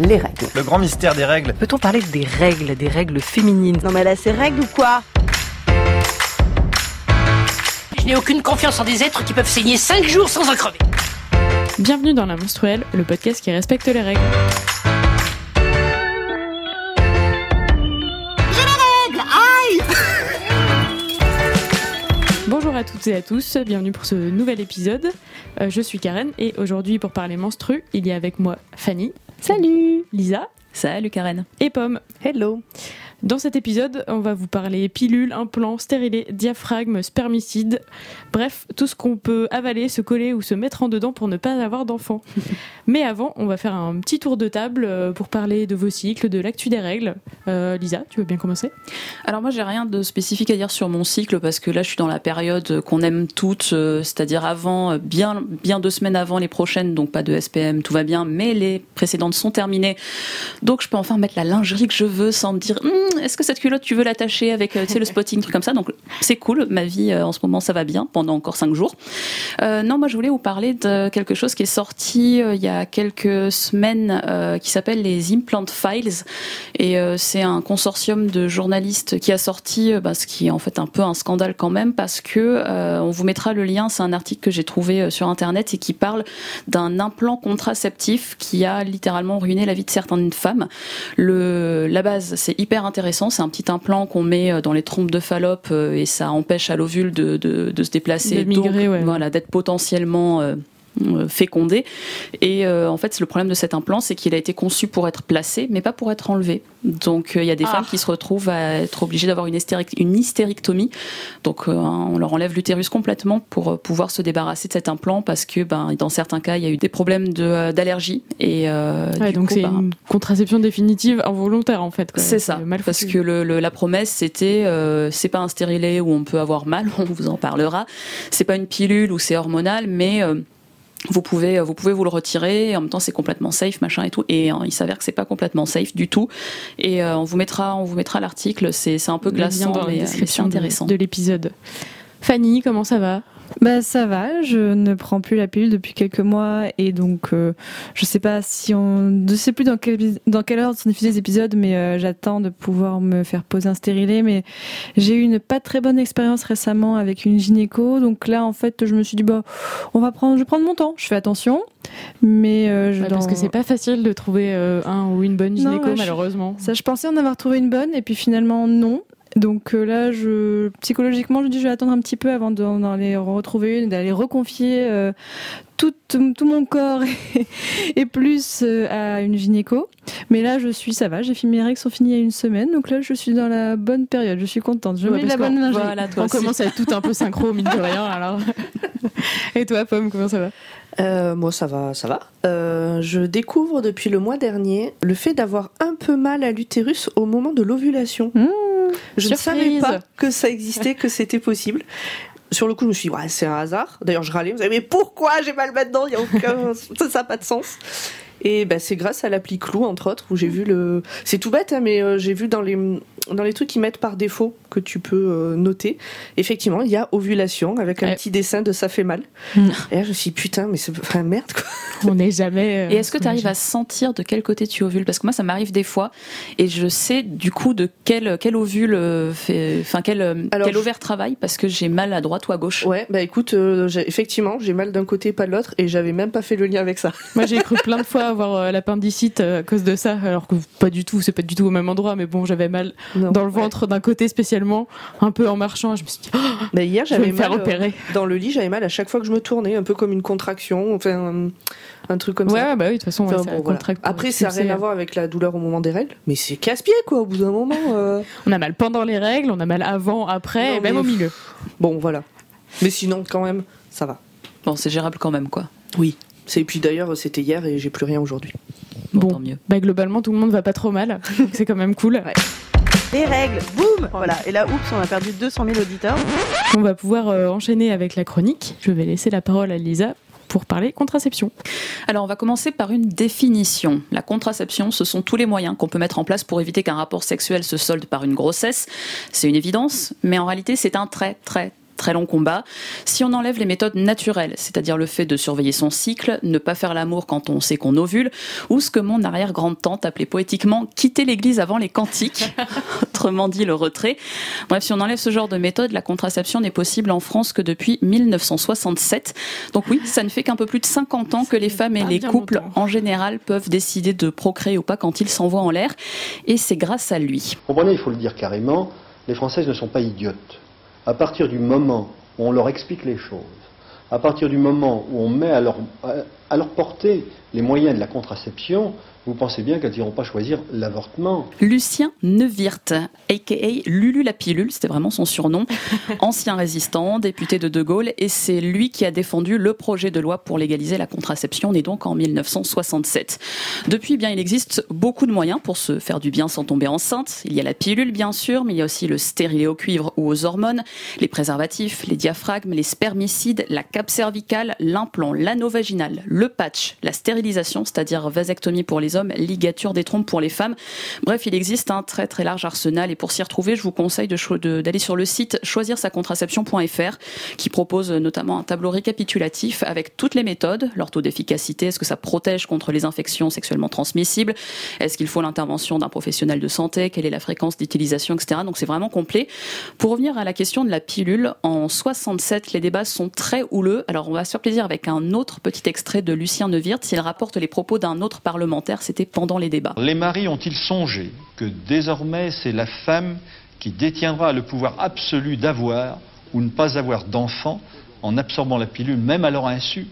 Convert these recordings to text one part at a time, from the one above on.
les règles. Le grand mystère des règles. Peut-on parler des règles, des règles féminines? Non mais là, c'est règles ou quoi? Je n'ai aucune confiance en des êtres qui peuvent saigner 5 jours sans en crever. Bienvenue dans La Menstruelle, le podcast qui respecte les règles. Bonjour à toutes et à tous, bienvenue pour ce nouvel épisode. Euh, je suis Karen et aujourd'hui pour parler menstru, il y a avec moi Fanny. Salut Lisa. Salut Karen. Et Pomme. Hello Dans cet épisode, on va vous parler pilules, implants, stérilés, diaphragme, spermicide, bref, tout ce qu'on peut avaler, se coller ou se mettre en dedans pour ne pas avoir d'enfants. Mais avant, on va faire un petit tour de table euh, pour parler de vos cycles, de l'actu des règles. Euh, Lisa, tu veux bien commencer? Alors moi j'ai rien de spécifique à dire sur mon cycle parce que là je suis dans la période qu'on aime toutes, euh, c'est-à-dire avant, bien, bien deux semaines avant les prochaines, donc pas de SPM, tout va bien, mais les précédentes sont terminées. Donc je peux enfin mettre la lingerie que je veux sans me dire Hum, est-ce que cette culotte tu veux l'attacher avec euh, tu sais, le spotting, truc comme ça? Donc c'est cool, ma vie euh, en ce moment ça va bien pendant encore cinq jours. Euh, non, moi je voulais vous parler de quelque chose qui est sorti il y a quelques semaines qui s'appelle les Implant Files et c'est un consortium de journalistes qui a sorti bah, ce qui est en fait un peu un scandale quand même parce que on vous mettra le lien, c'est un article que j'ai trouvé sur internet et qui parle d'un implant contraceptif qui a littéralement ruiné la vie de certaines femmes. Le, la base, c'est hyper intéressant. C'est un petit implant qu'on met euh, dans les trompes de Fallope euh, et ça empêche à l'ovule de, de, de se déplacer. De migrer, donc, ouais. Voilà, d'être potentiellement euh, fécondé. Et euh, en fait, le problème de cet implant, c'est qu'il a été conçu pour être placé, mais pas pour être enlevé. Donc, euh, il y a des Ah. femmes qui se retrouvent à être obligées d'avoir une, hystérectomie. Donc, euh, on leur enlève l'utérus complètement pour euh, pouvoir se débarrasser de cet implant parce que, ben, dans certains cas, il y a eu des problèmes de, euh, d'allergie. Et euh, Ouais, du donc c'est ben, une contraception définitive involontaire en fait. c'est ça, parce que le, le- la promesse c'était euh, c'est pas un stérilet où on peut avoir mal, on vous en parlera. C'est pas une pilule où c'est hormonal, mais euh, vous pouvez vous pouvez vous le retirer. Et en même temps, c'est complètement safe, machin et tout. Et euh, il s'avère que c'est pas complètement safe du tout. Et euh, on vous mettra on vous mettra l'article. C'est un peu glaçant, dans mais, euh, mais c'est de- intéressant. de l'épisode. Fanny, comment ça va? Bah ça va, je ne prends plus la pilule depuis quelques mois et donc euh, je sais pas si on, je sais plus dans quel dans quelle ordre sont diffusés les épisodes, mais euh, j'attends de pouvoir me faire poser un stérilet. Mais j'ai eu une pas très bonne expérience récemment avec une gynéco, donc là en fait je me suis dit bah on va prendre, je vais prendre mon temps, je fais attention, mais euh, je Ouais, Parce dans- que c'est pas facile de trouver un ou une bonne Non, gynéco je- malheureusement. Ça, je pensais en avoir trouvé une bonne, et puis finalement, non. Donc euh, là, je, psychologiquement, je dis je vais attendre un petit peu avant d'en aller retrouver une, d'aller reconfier euh, tout, tout mon corps et, et plus euh, à une gynéco. Mais là, je suis, ça va, j'ai fini mes règles sont finies il y a une semaine, donc là, je suis dans la bonne période, je suis contente. Je Ouais, mets de la bonne lingerie. Voilà, On aussi. commence à être tout un peu synchro, mine de rien. Alors. Et toi, Pomme, comment ça va? Euh, moi, ça va, ça va. Euh, je découvre depuis le mois dernier le fait d'avoir un peu mal à l'utérus au moment de l'ovulation. Mmh, je ne savais pas que ça existait, que c'était possible. Sur le coup, je me suis dit, ouais, c'est un hasard. D'ailleurs, je râlais. Vous savez, mais pourquoi j'ai mal maintenant? Il y a aucun, ça n'a pas de sens. Et bah, c'est grâce à l'appli Clou, entre autres, où j'ai vu le. C'est tout bête, hein, mais euh, j'ai vu dans les dans les trucs qu'ils mettent par défaut que tu peux euh, noter. Effectivement, il y a ovulation avec un Ouais. petit dessin de ça fait mal. Et là, je me suis dit, putain, mais c'est enfin, merde quoi. On n'est jamais. euh, Et est-ce que tu arrives à sentir de quel côté tu ovules? Parce que moi, ça m'arrive des fois, et je sais du coup de quel, quel ovule, euh, fait, enfin quel, Alors, quel je- ovaire travaille, parce que j'ai mal à droite ou à gauche. Ouais, bah écoute, euh, effectivement, j'ai mal d'un côté, pas de l'autre, et j'avais même pas fait le lien avec ça. Moi, j'ai cru plein de fois avoir euh, l'appendicite à cause de ça, alors que pas du tout, c'est pas du tout au même endroit, mais bon, j'avais mal Non. dans le ventre d'un côté spécialement, un peu en marchant. Je me suis dit, oh, Bah, hier, j'avais me faire mal euh, opérer. dans le lit, j'avais mal à chaque fois que je me tournais, un peu comme une contraction, enfin un, un truc comme Ouais, ça. ouais, bah oui, de toute façon, ouais, Enfin, ça bon, voilà. contracte pour Après, ça n'a rien à euh. voir avec la douleur au moment des règles, mais c'est casse-pied quoi, au bout d'un moment. euh. On a mal pendant les règles, on a mal avant, après, Non, et même mais- au milieu. Bon, voilà. Mais sinon, quand même, ça va. Bon, c'est gérable quand même, quoi. Oui. C'est puis d'ailleurs, c'était hier et j'ai plus rien aujourd'hui. Bon, Bon. tant mieux. Bah, globalement, tout le monde va pas trop mal, c'est quand même cool. Les règles, boum Voilà, et là, oups, on a perdu 200 000 auditeurs. On va pouvoir euh, enchaîner avec la chronique. Je vais laisser la parole à Lisa pour parler contraception. Alors, on va commencer par une définition. La contraception, ce sont tous les moyens qu'on peut mettre en place pour éviter qu'un rapport sexuel se solde par une grossesse. C'est une évidence, mais en réalité, c'est un très, très, Très long combat. Si on enlève les méthodes naturelles, c'est-à-dire le fait de surveiller son cycle, ne pas faire l'amour quand on sait qu'on ovule, ou ce que mon arrière-grande-tante appelait poétiquement quitter l'église avant les cantiques, autrement dit le retrait. Bref, si on enlève ce genre de méthode, la contraception n'est possible en France que depuis 1967. Donc oui, ça ne fait qu'un peu plus de 50 ans que les femmes et les couples longtemps. en général peuvent décider de procréer ou pas quand ils s'envoient en l'air. Et c'est grâce à lui. Comprenez, il faut le dire carrément, les Françaises ne sont pas idiotes. À partir du moment où on leur explique les choses, à partir du moment où on met à leur, portée les moyens de la contraception, vous pensez bien qu'elles n'iront pas choisir l'avortement. Lucien Neuwirth, aka Lulu la pilule, c'était vraiment son surnom, ancien résistant, député de De Gaulle, et c'est lui qui a défendu le projet de loi pour légaliser la contraception, né donc en 1967. Depuis, eh bien, il existe beaucoup de moyens pour se faire du bien sans tomber enceinte. Il y a la pilule, bien sûr, mais il y a aussi le stérilet au cuivre ou aux hormones, les préservatifs, les diaphragmes, les spermicides, la cape cervicale, l'implant, l'anneau vaginal, le patch, la stérilisation, c'est-à-dire vasectomie pour les hommes, ligature des trompes pour les femmes. Bref, il existe un très très large arsenal et pour s'y retrouver, je vous conseille d'aller sur le site choisirsacontraception.fr qui propose notamment un tableau récapitulatif avec toutes les méthodes, leur taux d'efficacité, est-ce que ça protège contre les infections sexuellement transmissibles, est-ce qu'il faut l'intervention d'un professionnel de santé, quelle est la fréquence d'utilisation, etc. Donc c'est vraiment complet. Pour revenir à la question de la pilule, en 67, les débats sont très houleux. Alors on va se faire plaisir avec un autre petit extrait de Lucien Neuwirth. Il rapporte les propos d'un autre parlementaire, c'était pendant les débats. Les maris ont-ils songé que désormais c'est la femme qui détiendra le pouvoir absolu d'avoir ou ne pas avoir d'enfant en absorbant la pilule, même à leur insu?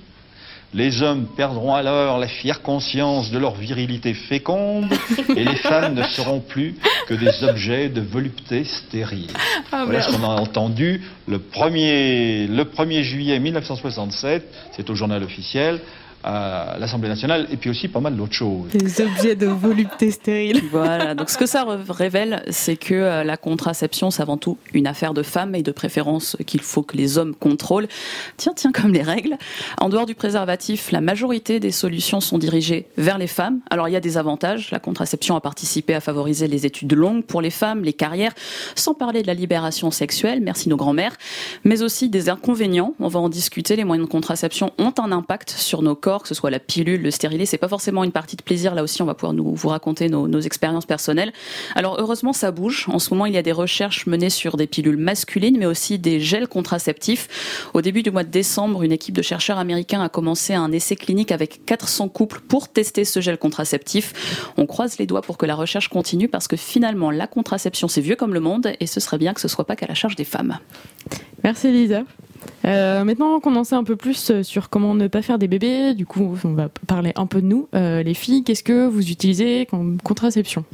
Les hommes perdront alors la fière conscience de leur virilité féconde et les femmes ne seront plus que des objets de volupté stérile. Ah, Voilà ce qu'on a entendu le 1er, le 1er juillet 1967, c'est au journal officiel, à l'Assemblée nationale, et puis aussi pas mal d'autres choses. Des objets de volupté stérile. Voilà, donc ce que ça révèle, c'est que euh, la contraception, c'est avant tout une affaire de femmes et de préférence qu'il faut que les hommes contrôlent. Tiens, tiens, comme les règles. En dehors du préservatif, la majorité des solutions sont dirigées vers les femmes. Alors il y a des avantages. La contraception a participé à favoriser les études longues pour les femmes, les carrières, sans parler de la libération sexuelle, merci nos grands-mères, mais aussi des inconvénients. On va en discuter. Les moyens de contraception ont un impact sur nos corps, que ce soit la pilule, le stérilet. C'est pas forcément une partie de plaisir. Là aussi, on va pouvoir nous vous raconter nos, nos expériences personnelles. Alors heureusement, ça bouge. En ce moment, il y a des recherches menées sur des pilules masculines, mais aussi des gels contraceptifs. Au début du mois de décembre, une équipe de chercheurs américains a commencé un essai clinique avec 400 couples pour tester ce gel contraceptif. On croise les doigts pour que la recherche continue parce que finalement, la contraception, c'est vieux comme le monde et ce serait bien que ce soit pas qu'à la charge des femmes. Merci Lisa. Euh, maintenant qu'on en sait un peu plus euh, sur comment ne pas faire des bébés, du coup on va parler un peu de nous. Euh, les filles, qu'est-ce que vous utilisez comme contraception?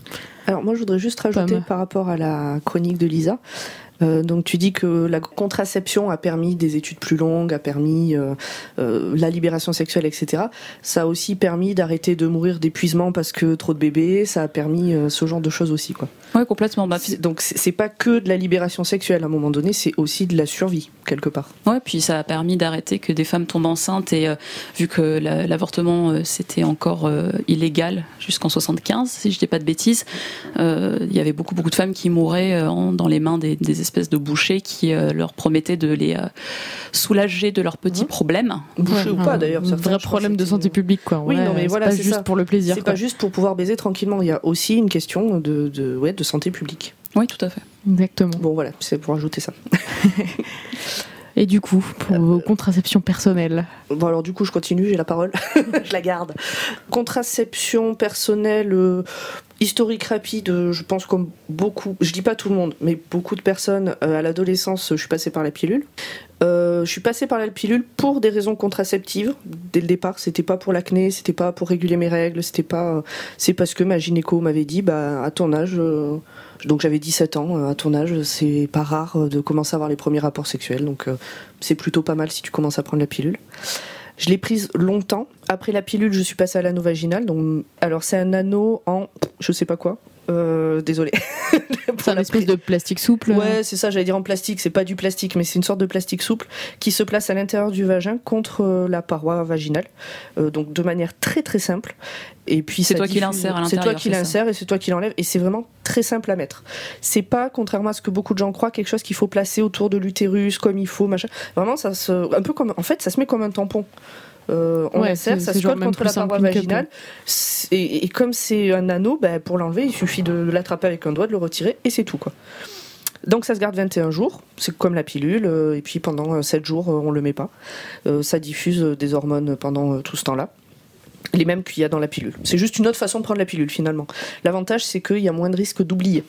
Alors moi je voudrais juste rajouter par rapport à la chronique de Lisa. Euh, donc tu dis que la contraception a permis des études plus longues, a permis euh, euh, la libération sexuelle, etc. Ça a aussi permis d'arrêter de mourir d'épuisement parce que trop de bébés. Ça a permis ce genre de choses aussi, quoi. Ouais, complètement. Bah, Donc c'est pas que de la libération sexuelle à un moment donné, c'est aussi de la survie quelque part. Ouais, puis ça a permis d'arrêter que des femmes tombent enceintes et vu que la- l'avortement c'était encore illégal jusqu'en 75, si je dis pas de bêtises, il y avait beaucoup beaucoup de femmes qui mouraient en- dans les mains des, des espèces de bouchers qui euh, leur promettaient de les euh, soulager de leurs petits Mhm. problèmes. Bouché ou pas d'ailleurs. Un vrai problème de santé publique quoi. Oui, Ouais, non, mais c'est voilà, pas c'est juste ça. pour le plaisir. C'est pas juste pour pouvoir baiser tranquillement. Il y a aussi une question de, de, ouais, de santé publique. Oui, tout à fait. Exactement. Bon voilà, c'est pour ajouter ça. Et du coup, pour vos contraceptions personnelles, Bon alors du coup je continue, j'ai la parole, je la garde. Contraception personnelle, euh, historique rapide, euh, je pense comme beaucoup, je dis pas tout le monde, mais beaucoup de personnes euh, à l'adolescence, je suis passée par la pilule. Euh, je suis passée par la pilule pour des raisons contraceptives. Dès le départ, c'était pas pour l'acné, c'était pas pour réguler mes règles, c'était pas, c'est parce que ma gynéco m'avait dit, bah à ton âge, euh, donc j'avais 17 ans, euh, à ton âge, c'est pas rare euh, de commencer à avoir les premiers rapports sexuels, donc euh, c'est plutôt pas mal si tu commences à prendre la pilule. Je l'ai prise longtemps. Après la pilule, je suis passée à l'anneau vaginal. Donc, alors c'est un anneau en, je sais pas quoi. Euh, désolé. C'est un espèce de plastique souple. Ouais, c'est ça, j'allais dire en plastique, c'est pas du plastique, mais c'est une sorte de plastique souple qui se place à l'intérieur du vagin contre euh, la paroi vaginale, euh, donc de manière très très simple. Et puis C'est toi qui l'insères à C'est toi qui l'insères et c'est toi qui l'enlèves, et c'est vraiment très simple à mettre. C'est pas, contrairement à ce que beaucoup de gens croient, quelque chose qu'il faut placer autour de l'utérus comme il faut, machin. Vraiment, ça se, un peu comme, en fait, ça se met comme un tampon. Euh, Ouais, l'insère, c'est- ça se colle contre la paroi vaginale. Et, et comme c'est un anneau, ben, pour l'enlever, il suffit de l'attraper avec un doigt, de le retirer, et c'est tout. quoi. Donc ça se garde 21 jours, c'est comme la pilule, euh, et puis pendant euh, 7 jours, euh, on le met pas. Euh, ça diffuse euh, des hormones pendant euh, tout ce temps-là. Les mêmes qu'il y a dans la pilule. C'est juste une autre façon de prendre la pilule finalement. L'avantage, c'est qu'il y a moins de risque d'oublier.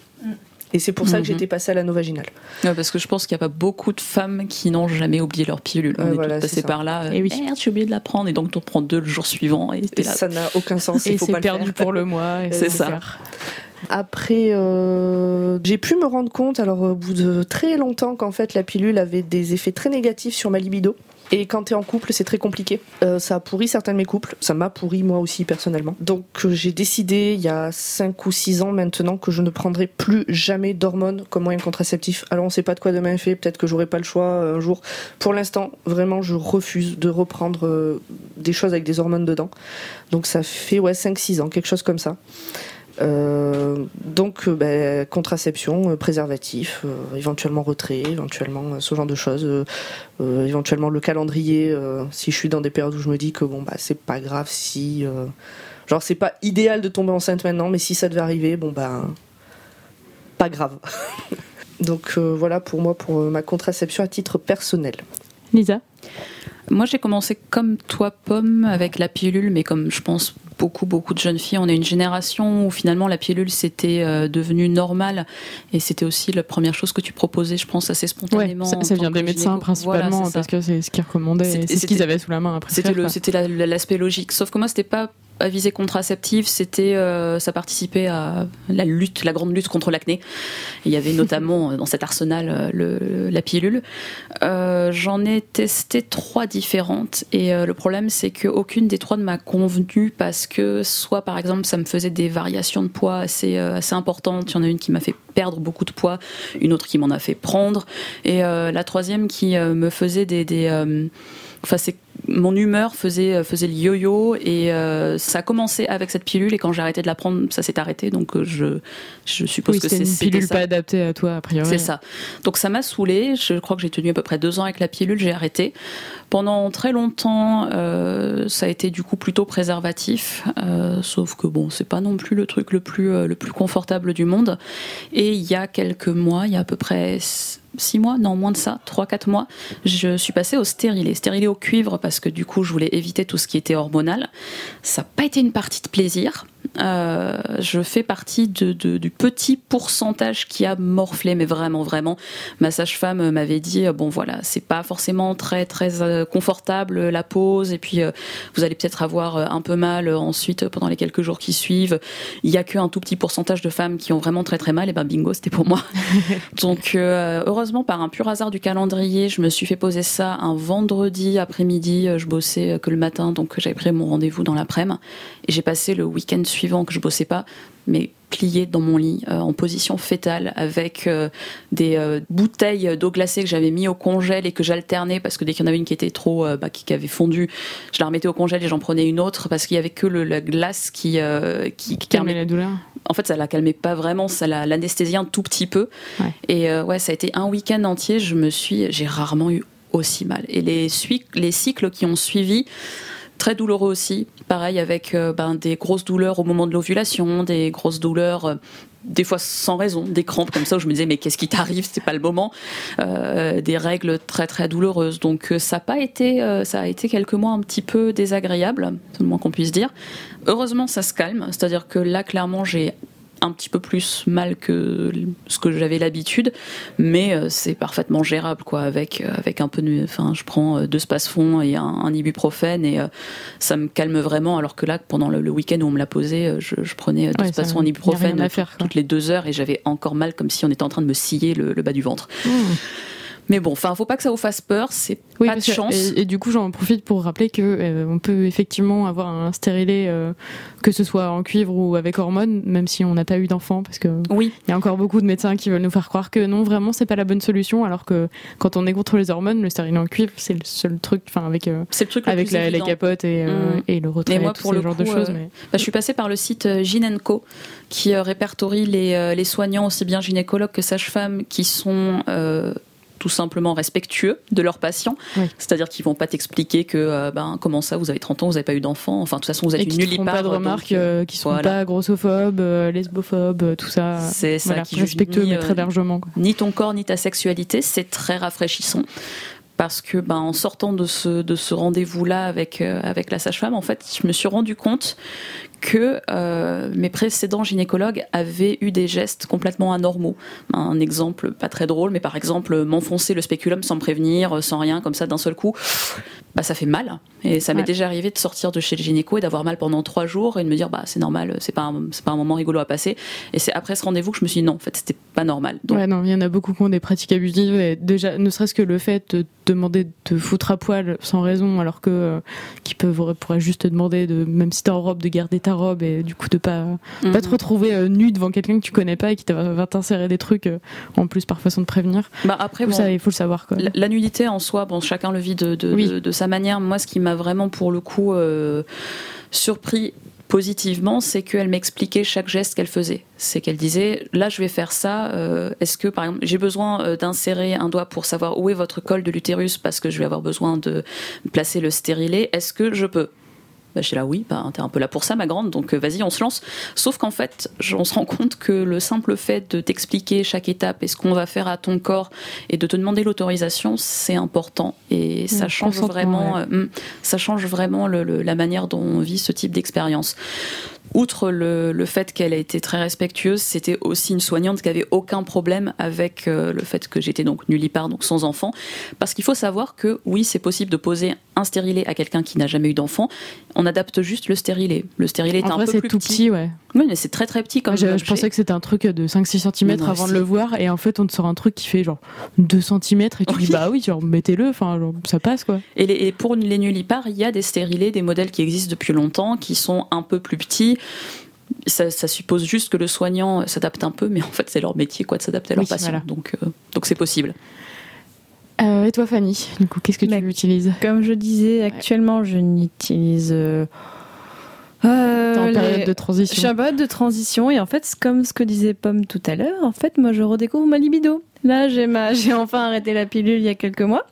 Et c'est pour ça Mhm. que j'étais passée à l'anneau vaginal. Ouais, parce que je pense qu'il n'y a pas beaucoup de femmes qui n'ont jamais oublié leur pilule. On Ouais, est voilà, toutes passées par là. euh, Et oui. Merde, j'ai oublié de la prendre. Et donc, tu en prends deux le jour suivant. Et Et là. ça n'a aucun sens. Et c'est perdu faire. pour le mois. et C'est ça. faire. Après, euh, j'ai pu me rendre compte, alors au bout de très longtemps, qu'en fait la pilule avait des effets très négatifs sur ma libido. Et quand t'es en couple, c'est très compliqué. Euh, ça a pourri certains de mes couples. Ça m'a pourri moi aussi personnellement. Donc euh, j'ai décidé il y a 5 ou 6 ans maintenant que je ne prendrai plus jamais d'hormones comme moyen contraceptif. Alors on sait pas de quoi demain est fait. Peut-être que j'aurai pas le choix euh, un jour. Pour l'instant, vraiment, je refuse de reprendre des choses avec des hormones dedans. Donc ça fait ouais 5-6 ans, quelque chose comme ça. Euh, donc, euh, ben, contraception, euh, préservatif, éventuellement retrait, éventuellement ce genre de choses, éventuellement le calendrier. si je suis dans des périodes où je me dis que bon bah c'est pas grave si, genre c'est pas idéal de tomber enceinte maintenant, mais si ça devait arriver, bon bah pas grave. donc voilà pour moi pour ma contraception à titre personnel. Lisa? Moi, j'ai commencé comme toi, Pomme, avec la pilule, mais comme je pense beaucoup, beaucoup de jeunes filles, on est une génération où finalement la pilule c'était euh, devenu normal et c'était aussi la première chose que tu proposais, je pense, assez Ouais, spontanément. ça, en ça vient des médecins principalement Voilà, parce que c'est ce qu'ils recommandaient, c'est ce qu'ils avaient sous la main après. C'était l'aspect logique. Sauf que moi, c'était pas à visée contraceptive, c'était, euh, ça participait à la lutte, la grande lutte contre l'acné. Il y avait notamment euh, dans cet arsenal le, la pilule. Euh, j'en ai testé trois différentes et euh, le problème, c'est qu'aucune des trois ne m'a convenu parce que soit, par exemple, ça me faisait des variations de poids assez, euh, assez importantes. Il y en a une qui m'a fait perdre beaucoup de poids, une autre qui m'en a fait prendre, et euh, la troisième qui me faisait des, Enfin, c'est mon humeur faisait faisait le yo-yo et euh, ça a commencé avec cette pilule et quand j'ai arrêté de la prendre, ça s'est arrêté. Donc euh, je je suppose Oui, que c'est une pilule ça. pas adaptée à toi a priori. C'est ça. Donc ça m'a saoulée. Je crois que j'ai tenu à peu près deux ans avec la pilule. J'ai arrêté. Pendant très longtemps, euh, ça a été du coup plutôt préservatif. euh, sauf que bon, c'est pas non plus le truc le plus euh, le plus confortable du monde. Et il y a quelques mois, il y a à peu près six mois, non moins de ça, trois quatre mois, je suis passée au stérilet, stérilet au cuivre parce que du coup je voulais éviter tout ce qui était hormonal. Ça n'a pas été une partie de plaisir. Euh, je fais partie de, de- du petit pourcentage qui a morflé, mais vraiment, vraiment. Ma sage-femme m'avait dit euh, bon voilà, c'est pas forcément très très euh, confortable la pause, et puis euh, vous allez peut-être avoir un peu mal ensuite pendant les quelques jours qui suivent. Il y a qu'un tout petit pourcentage de femmes qui ont vraiment très très mal, et ben bingo, c'était pour moi. Donc heureusement, par un pur hasard du calendrier, je me suis fait poser ça un vendredi après-midi. Je bossais que le matin, donc j'avais pris mon rendez-vous dans l'après-midi. Et j'ai passé le week-end suivant que je bossais pas, mais plié dans mon lit, euh, en position fétale, avec euh, des euh, bouteilles d'eau glacée que j'avais mis au congèle et que j'alternais parce que dès qu'il y en avait une qui était trop, bah, qui, qui avait fondu, je la remettais au congèle et j'en prenais une autre parce qu'il y avait que le, la glace qui, qui, qui Calmer la douleur. en fait, ça la calmait pas vraiment, ça la- l'anesthésiait un tout petit peu. Ouais. Et ouais, ça a été un week-end entier. Je me suis, j'ai rarement eu aussi mal. Et les, les cycles qui ont suivi, très douloureux aussi. Pareil avec euh, ben, des grosses douleurs au moment de l'ovulation, des grosses douleurs. euh, des fois sans raison, des crampes comme ça où je me disais mais qu'est-ce qui t'arrive, c'est pas le moment, Euh, des règles très très douloureuses. Donc ça a été, ça a été quelques mois un petit peu désagréable, c'est le moins qu'on puisse dire. Heureusement ça se calme, c'est-à-dire que là clairement j'ai un petit peu plus mal que ce que j'avais l'habitude, mais euh, c'est parfaitement gérable quoi. Avec euh, avec un peu de, enfin, je prends euh, deux spasfons et un, un ibuprofène et euh, ça me calme vraiment. Alors que là, pendant le, le week-end où on me l'a posé, je, je prenais deux Ouais, ça, spasfons en ibuprofène faire, toutes les deux heures et j'avais encore mal comme si on était en train de me scier le, le bas du ventre. Mmh. Mais bon, enfin, faut pas que ça vous fasse peur. C'est Oui, pas de chance. Et, et du coup, j'en profite pour rappeler que euh, on peut effectivement avoir un stérilet, euh, que ce soit en cuivre ou avec hormones, même si on n'a pas eu d'enfant, parce que Oui. il y a encore beaucoup de médecins qui veulent nous faire croire que non, vraiment, c'est pas la bonne solution, alors que quand on est contre les hormones, le stérilet en cuivre, c'est le seul truc, enfin avec euh, C'est le truc le avec la- les capotes et, Mm. et le retrait, Mais moi, tout pour ce le genre de coup, choses. euh, mais... Bah, je suis passée par le site Ginenco qui répertorie les, les soignants, aussi bien gynécologues que sages-femmes, qui sont tout simplement respectueux de leurs patients. Oui. C'est-à-dire qu'ils vont pas t'expliquer que euh, ben, comment ça, vous avez 30 ans, vous n'avez pas eu d'enfant. Enfin, de toute façon, vous êtes une font nullipare. pas de remarques, euh, euh, qui sont voilà. pas grossophobes, euh, lesbophobes, tout ça. C'est ça Voilà, qui respectueux, ni, mais très largement. quoi. ni ton corps ni ta sexualité, c'est très rafraîchissant. Parce que ben, en sortant de ce, de ce rendez-vous-là avec, euh, avec la sage-femme, en fait, je me suis rendu compte que euh, mes précédents gynécologues avaient eu des gestes complètement anormaux. Un exemple pas très drôle, mais par exemple m'enfoncer le spéculum sans me prévenir, sans rien, comme ça d'un seul coup, bah ça fait mal. Et ça m'est déjà arrivé de sortir de chez le gynéco et d'avoir mal pendant trois jours et de me dire bah c'est normal, c'est pas c'est pas un moment rigolo à passer. Et c'est après ce rendez-vous que je me suis dit non, en fait c'était pas normal. Donc Ouais, non, il y en a beaucoup qui ont des pratiques abusives. Et déjà, ne serait-ce que le fait de demander de te foutre à poil sans raison, alors que euh, qui peuvent pourraient juste te demander de, même si t'es en robe, de garder ta robe et du coup de pas pas te Mhm. retrouver euh, nu devant quelqu'un que tu connais pas et qui te va t'insérer des trucs euh, en plus par façon de prévenir. Bah après, Tout bon, ça, il faut le savoir. Quoi. la, la nudité en soi, bon, chacun le vit de, de, Oui. de- de sa manière. Moi, ce qui m'a vraiment, pour le coup, euh, surpris positivement, c'est qu'elle m'expliquait chaque geste qu'elle faisait. C'est qu'elle disait, là, je vais faire ça. euh, Est-ce que, par exemple, j'ai besoin d'insérer un doigt pour savoir où est votre col de l'utérus parce que je vais avoir besoin de placer le stérilet. Est-ce que je peux? Bah, je suis là, oui, bah, t'es un peu là pour ça, ma grande, donc euh, vas-y, on se lance. Sauf qu'en fait, on se rend compte que le simple fait de t'expliquer chaque étape et ce qu'on va faire à ton corps et de te demander l'autorisation, c'est important. Et ça change consentement, vraiment, ouais. euh, hum, ça change vraiment le- le- la manière dont on vit ce type d'expérience. Outre le, le fait qu'elle a été très respectueuse, c'était aussi une soignante qui avait aucun problème avec euh, le fait que j'étais donc nullipare, donc sans enfant. Parce qu'il faut savoir que oui, c'est possible de poser un stérilet à quelqu'un qui n'a jamais eu d'enfant. On adapte juste le stérilet. Le stérilet est En un vrai, peu c'est plus tout petit, ouais. Oui, mais c'est très très petit comme je, je pensais que c'était un truc de 5-6 cm avant de le voir, et en fait, on te sort un truc qui fait genre 2 cm, et tu Oui. dis bah oui, genre mettez-le, enfin, ça passe quoi. Et, les- et pour les nullipares, il y a des stérilets, des modèles qui existent depuis longtemps, qui sont un peu plus petits. Ça, ça suppose juste que le soignant s'adapte un peu, mais en fait, c'est leur métier quoi, de s'adapter à patients. voilà. Donc, euh, donc c'est possible. Euh, et toi, Fanny, du coup, qu'est-ce que Bah, tu utilises? Comme je disais, actuellement, je n'utilise. euh, euh, en les- période de Je suis transition. en période de transition et en fait, comme ce que disait Pomme tout à l'heure, en fait, moi, je redécouvre ma libido. Là, j'ai ma, j'ai enfin arrêté la pilule il y a quelques mois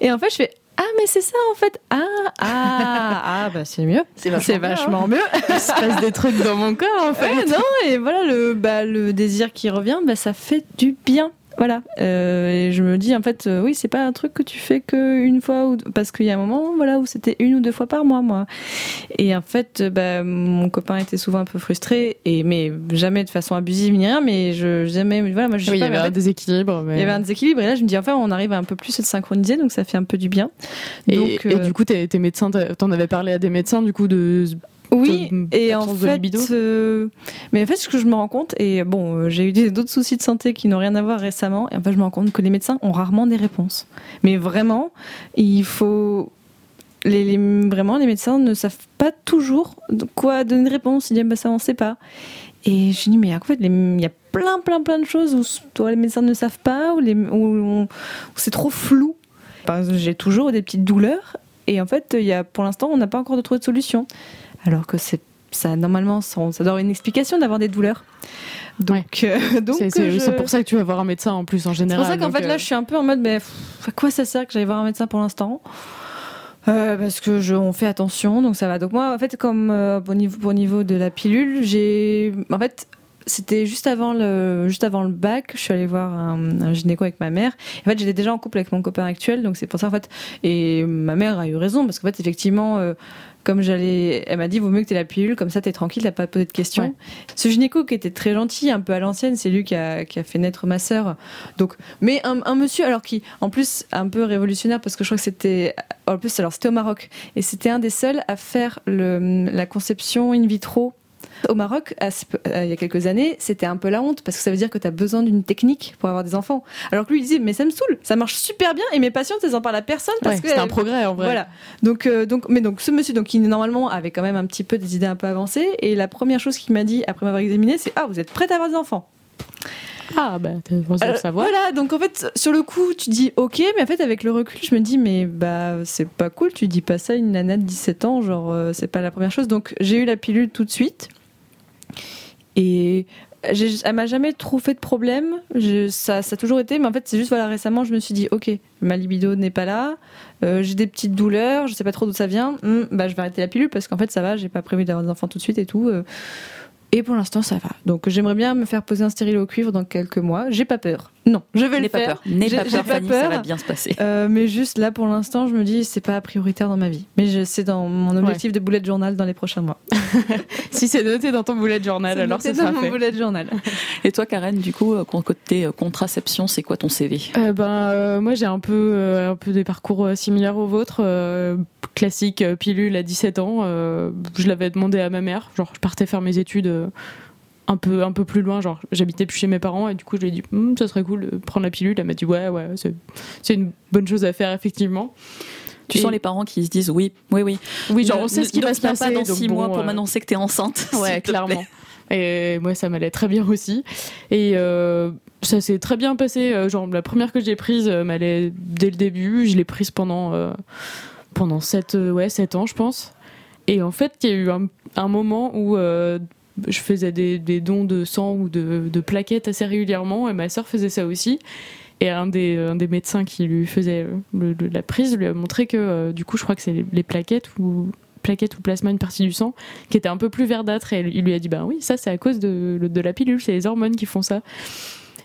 et en fait, je fais ah mais c'est ça en fait ah ah ah bah c'est mieux C'est vachement hein. mieux Il se passe des trucs dans mon corps en fait. Ouais, non, et voilà, le, bah, le désir qui revient, bah, ça fait du bien. Voilà. Euh, et je me dis, en fait, euh, oui, c'est pas un truc que tu fais qu'une fois, ou parce qu'il y a un moment voilà, où c'était une ou deux fois par mois, moi. Et en fait, euh, bah, mon copain était souvent un peu frustré, et, mais jamais de façon abusive ni rien, mais je, jamais, voilà, moi je sais Oui, il y pas, avait mais en un fait, déséquilibre. Mais... il y avait un déséquilibre, et là je me dis, enfin, on arrive un peu plus à se synchroniser, donc ça fait un peu du bien. Et, donc, et euh, du coup, tes, tes médecins, t'as- t'en avais parlé à des médecins, du coup, de. Oui, de- et en de fait, euh, mais en fait, ce que je me rends compte, et bon, euh, j'ai eu d'autres soucis de santé qui n'ont rien à voir récemment, et en fait, je me rends compte que les médecins ont rarement des réponses. Mais vraiment, il faut. Les, les- vraiment, les médecins ne savent pas toujours de quoi donner une réponse. Ils disent, bah, ça, on sait pas. Et je dis, mais en fait, il y a plein, plein, plein de choses où toi, les médecins ne savent pas, où, les- où on- où c'est trop flou. Par exemple, j'ai toujours des petites douleurs, et en fait, il y a, pour l'instant, on n'a pas encore trouvé de solution. Alors que c'est ça normalement ça, ça doit avoir une explication d'avoir des douleurs. Donc euh, donc C'est c'est- je- c'est pour ça que tu vas voir un médecin en plus en c'est général. pour ça qu'en fait là je suis un peu en mode mais pff, à quoi ça sert que j'aille voir un médecin pour l'instant? Euh, parce que je, on fait attention, donc ça va. Donc moi, en fait, comme euh, au niveau, au niveau de la pilule, j'ai, en fait, c'était juste avant le, juste avant le bac, je suis allée voir un, un gynéco avec ma mère. En fait, j'étais déjà en couple avec mon copain actuel, donc c'est pour ça en fait. Et ma mère a eu raison parce qu'en fait, effectivement. Comme j'allais, elle m'a dit vaut mieux que t'aies la pilule, comme ça t'es tranquille, t'as pas posé de questions. Ouais. Ce gynéco qui était très gentil, un peu à l'ancienne, c'est lui qui a, qui a fait naître ma sœur. Donc, mais un, un monsieur alors qui, en plus, un peu révolutionnaire parce que je crois que c'était, en plus alors c'était au Maroc et c'était un des seuls à faire le, la conception in vitro au Maroc, à euh, il y a quelques années, c'était un peu la honte parce que ça veut dire que tu as besoin d'une technique pour avoir des enfants. Alors que lui, il disait, mais ça me saoule, ça marche super bien et mes patientes, elles en parlent à personne parce Ouais, que. c'est un progrès en vrai. Voilà. Donc, euh, donc, mais donc, ce monsieur, donc, qui normalement avait quand même un petit peu des idées un peu avancées, et la première chose qu'il m'a dit après m'avoir examiné, c'est Ah, vous êtes prête à avoir des enfants Ah bah de Euh, savoir. Voilà, donc en fait, sur le coup, tu dis ok, mais en fait, avec le recul, je me dis, mais bah, c'est pas cool, tu dis pas ça à une nana de 17 ans, genre, euh, c'est pas la première chose. Donc, j'ai eu la pilule tout de suite. Et j'ai- elle m'a jamais trop fait de problème. Ça, a toujours été, mais en fait, c'est juste, voilà, récemment, je me suis dit, ok, ma libido n'est pas là, euh, j'ai des petites douleurs, je sais pas trop d'où ça vient, Hum, bah, je vais arrêter la pilule parce qu'en fait, ça va, j'ai pas prévu d'avoir des enfants tout de suite et tout. euh. et pour l'instant, ça va. Donc, j'aimerais bien me faire poser un stérilet au cuivre dans quelques mois. J'ai pas peur. Non, je vais le pas faire. peur. N'aie J'ai- pas peur, pas Fanny, ça peur. va bien se passer. Euh, mais juste là, pour l'instant, je me dis, c'est pas prioritaire dans ma vie. Mais je- c'est dans mon objectif de bullet journal dans les prochains mois. Si c'est noté dans ton bullet journal, C'est alors noté ça dans sera mon fait. bullet journal. Et toi, Karen, du coup, euh, côté euh, contraception, c'est quoi ton CV Euh, ben, euh, moi j'ai un peu, euh, un peu des parcours euh, similaires aux vôtres. euh, classique euh, pilule à 17 ans. euh, je l'avais demandé à ma mère. Genre, je partais faire mes études euh, un, peu, un peu plus loin. Genre, j'habitais plus chez mes parents et du coup, je lui ai dit, Hum, ça serait cool de prendre la pilule. Elle m'a dit, ouais, ouais, c'est, c'est une bonne chose à faire, effectivement. Tu Et- sens les parents qui se disent oui, oui, oui. Oui, genre, on sait ce qui va se passer. pas dans six bon, mois pour euh, m'annoncer que t'es enceinte. Ouais, clairement. Et moi, ça m'allait très bien aussi. Et euh, ça s'est très bien passé. Euh, Genre, la première que j'ai prise m'allait dès le début. Je l'ai prise pendant, euh, pendant 7, ouais, sept ans, je pense. Et en fait, il y a eu un, un moment où je faisais des, des dons de sang ou de, de plaquettes assez régulièrement. Et ma sœur faisait ça aussi. Et un des, un des médecins qui lui faisait la prise lui a montré que, euh, du coup, je crois que c'est les, plaquettes ou plaquettes ou plasma, une partie du sang, qui était un peu plus verdâtre. Et il lui a dit, bah oui, ça c'est à cause de, de la pilule, c'est les hormones qui font ça.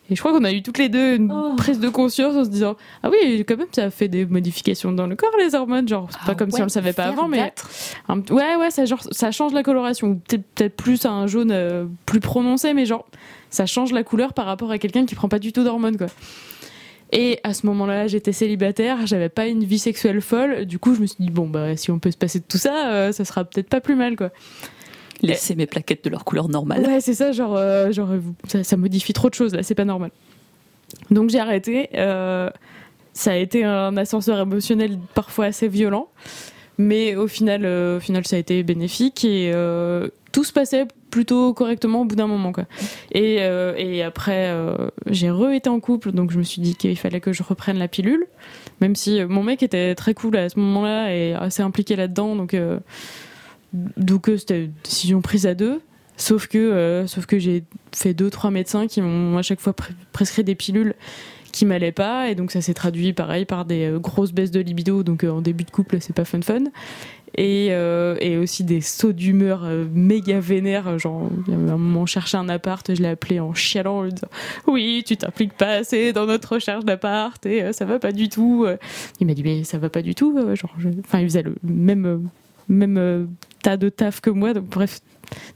Et je crois qu'on a eu toutes les deux une prise de conscience en se disant, ah oui, quand même, ça fait des modifications dans le corps, les hormones. Genre, c'est pas comme si on le savait pas avant, mais. un- ouais, ouais, ça, genre, ça change la coloration. Peut-être plus un jaune euh, plus prononcé, mais genre, ça change la couleur par rapport à quelqu'un qui prend pas du tout d'hormones, quoi. Et à ce moment-là, j'étais célibataire, j'avais pas une vie sexuelle folle. Du coup, je me suis dit, bon, bah, si on peut se passer de tout ça, euh, ça sera peut-être pas plus mal, quoi. Laissez mes plaquettes de leur couleur normale. Ouais, c'est ça, genre, euh, genre ça, ça modifie trop de choses, là, c'est pas normal. Donc j'ai arrêté. euh, ça a été un ascenseur émotionnel parfois assez violent, mais au final, euh, au final ça a été bénéfique et tout se passait plutôt correctement au bout d'un moment. Quoi. Et, et après, j'ai re-été en couple, donc je me suis dit qu'il fallait que je reprenne la pilule, même si mon mec était très cool à ce moment-là et assez impliqué là-dedans, donc, donc c'était une décision prise à deux. Sauf que, euh, que j'ai fait deux, trois médecins qui m'ont à chaque fois pres- prescrit des pilules qui m'allaient pas, et donc ça s'est traduit pareil par des euh, grosses baisses de libido, donc euh, en début de couple c'est pas fun fun, et, et aussi des sauts d'humeur méga vénères, genre il un moment on un appart, je l'ai appelé en chialant, en lui disant oui tu t'impliques pas assez dans notre recherche d'appart, et ça va pas du tout. Il m'a dit mais ça va pas du tout, enfin il faisait le même, même euh, tas de taf que moi, donc bref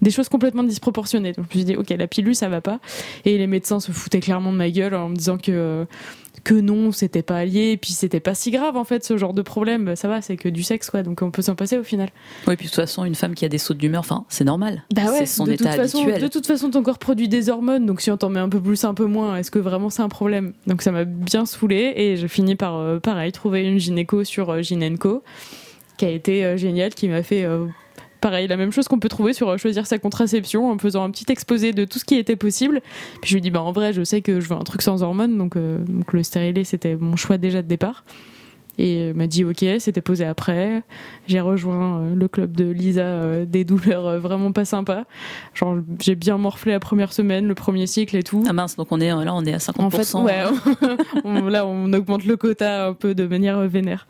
des choses complètement disproportionnées. Donc je me suis dit, ok, la pilule, ça va pas. Et les médecins se foutaient clairement de ma gueule en me disant que, que non, c'était pas lié, et puis c'était pas si grave en fait, ce genre de problème. Ça va, c'est que du sexe, quoi. Donc on peut s'en passer au final. Oui, puis de toute façon, une femme qui a des sauts d'humeur, enfin, c'est normal. Bah ouais, c'est son de état toute façon, habituel. De toute façon, ton corps produit des hormones, donc si on t'en met un peu plus, un peu moins, est-ce que vraiment c'est un problème? Donc ça m'a bien saoulé et je finis par, euh, pareil, trouver une gynéco sur euh, Gynenco, qui a été euh, géniale, qui m'a fait... euh, Pareil, la même chose qu'on peut trouver sur euh, choisir sa contraception en faisant un petit exposé de tout ce qui était possible. Puis je lui dis, bah en vrai, je sais que je veux un truc sans hormones, donc, euh, donc le stérilet, c'était mon choix déjà de départ. Et elle m'a dit ok, c'était posé après. J'ai rejoint euh, le club de Lisa, euh, des douleurs vraiment pas sympas. Genre j'ai bien morflé la première semaine, le premier cycle et tout. Ah mince, donc on est là, on est à 50%. En fait, ouais, on- là on augmente le quota un peu de manière vénère.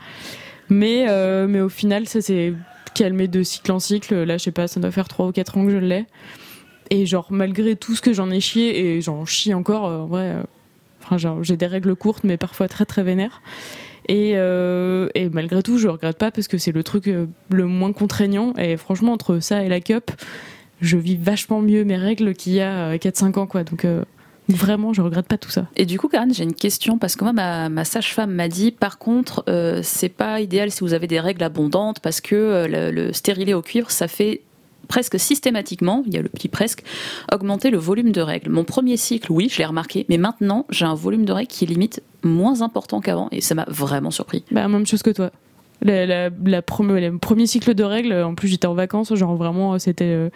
Mais, euh, mais au final, ça s'est calmé de cycle en cycle. Là, je sais pas, ça doit faire 3 ou 4 ans que je l'ai. Et genre, malgré tout ce que j'en ai chié, et j'en chie encore, euh, en vrai, euh, enfin, j'ai des règles courtes, mais parfois très très vénères. Et, et malgré tout, je regrette pas parce que c'est le truc le moins contraignant. Et franchement, entre ça et la cup, je vis vachement mieux mes règles qu'il y a 4-5 ans, quoi. Donc, vraiment, je regrette pas tout ça. Et du coup, Karen, j'ai une question parce que moi, ma, ma sage-femme m'a dit, par contre, euh, c'est pas idéal si vous avez des règles abondantes parce que euh, le, le stérilet au cuivre, ça fait presque systématiquement, il y a le petit presque, augmenter le volume de règles. Mon premier cycle, oui, je l'ai remarqué, mais maintenant, j'ai un volume de règles qui est limite moins important qu'avant et ça m'a vraiment surpris. Bah, même chose que toi. La, la, la prom- le premier cycle de règles, en plus j'étais en vacances, genre vraiment c'était euh,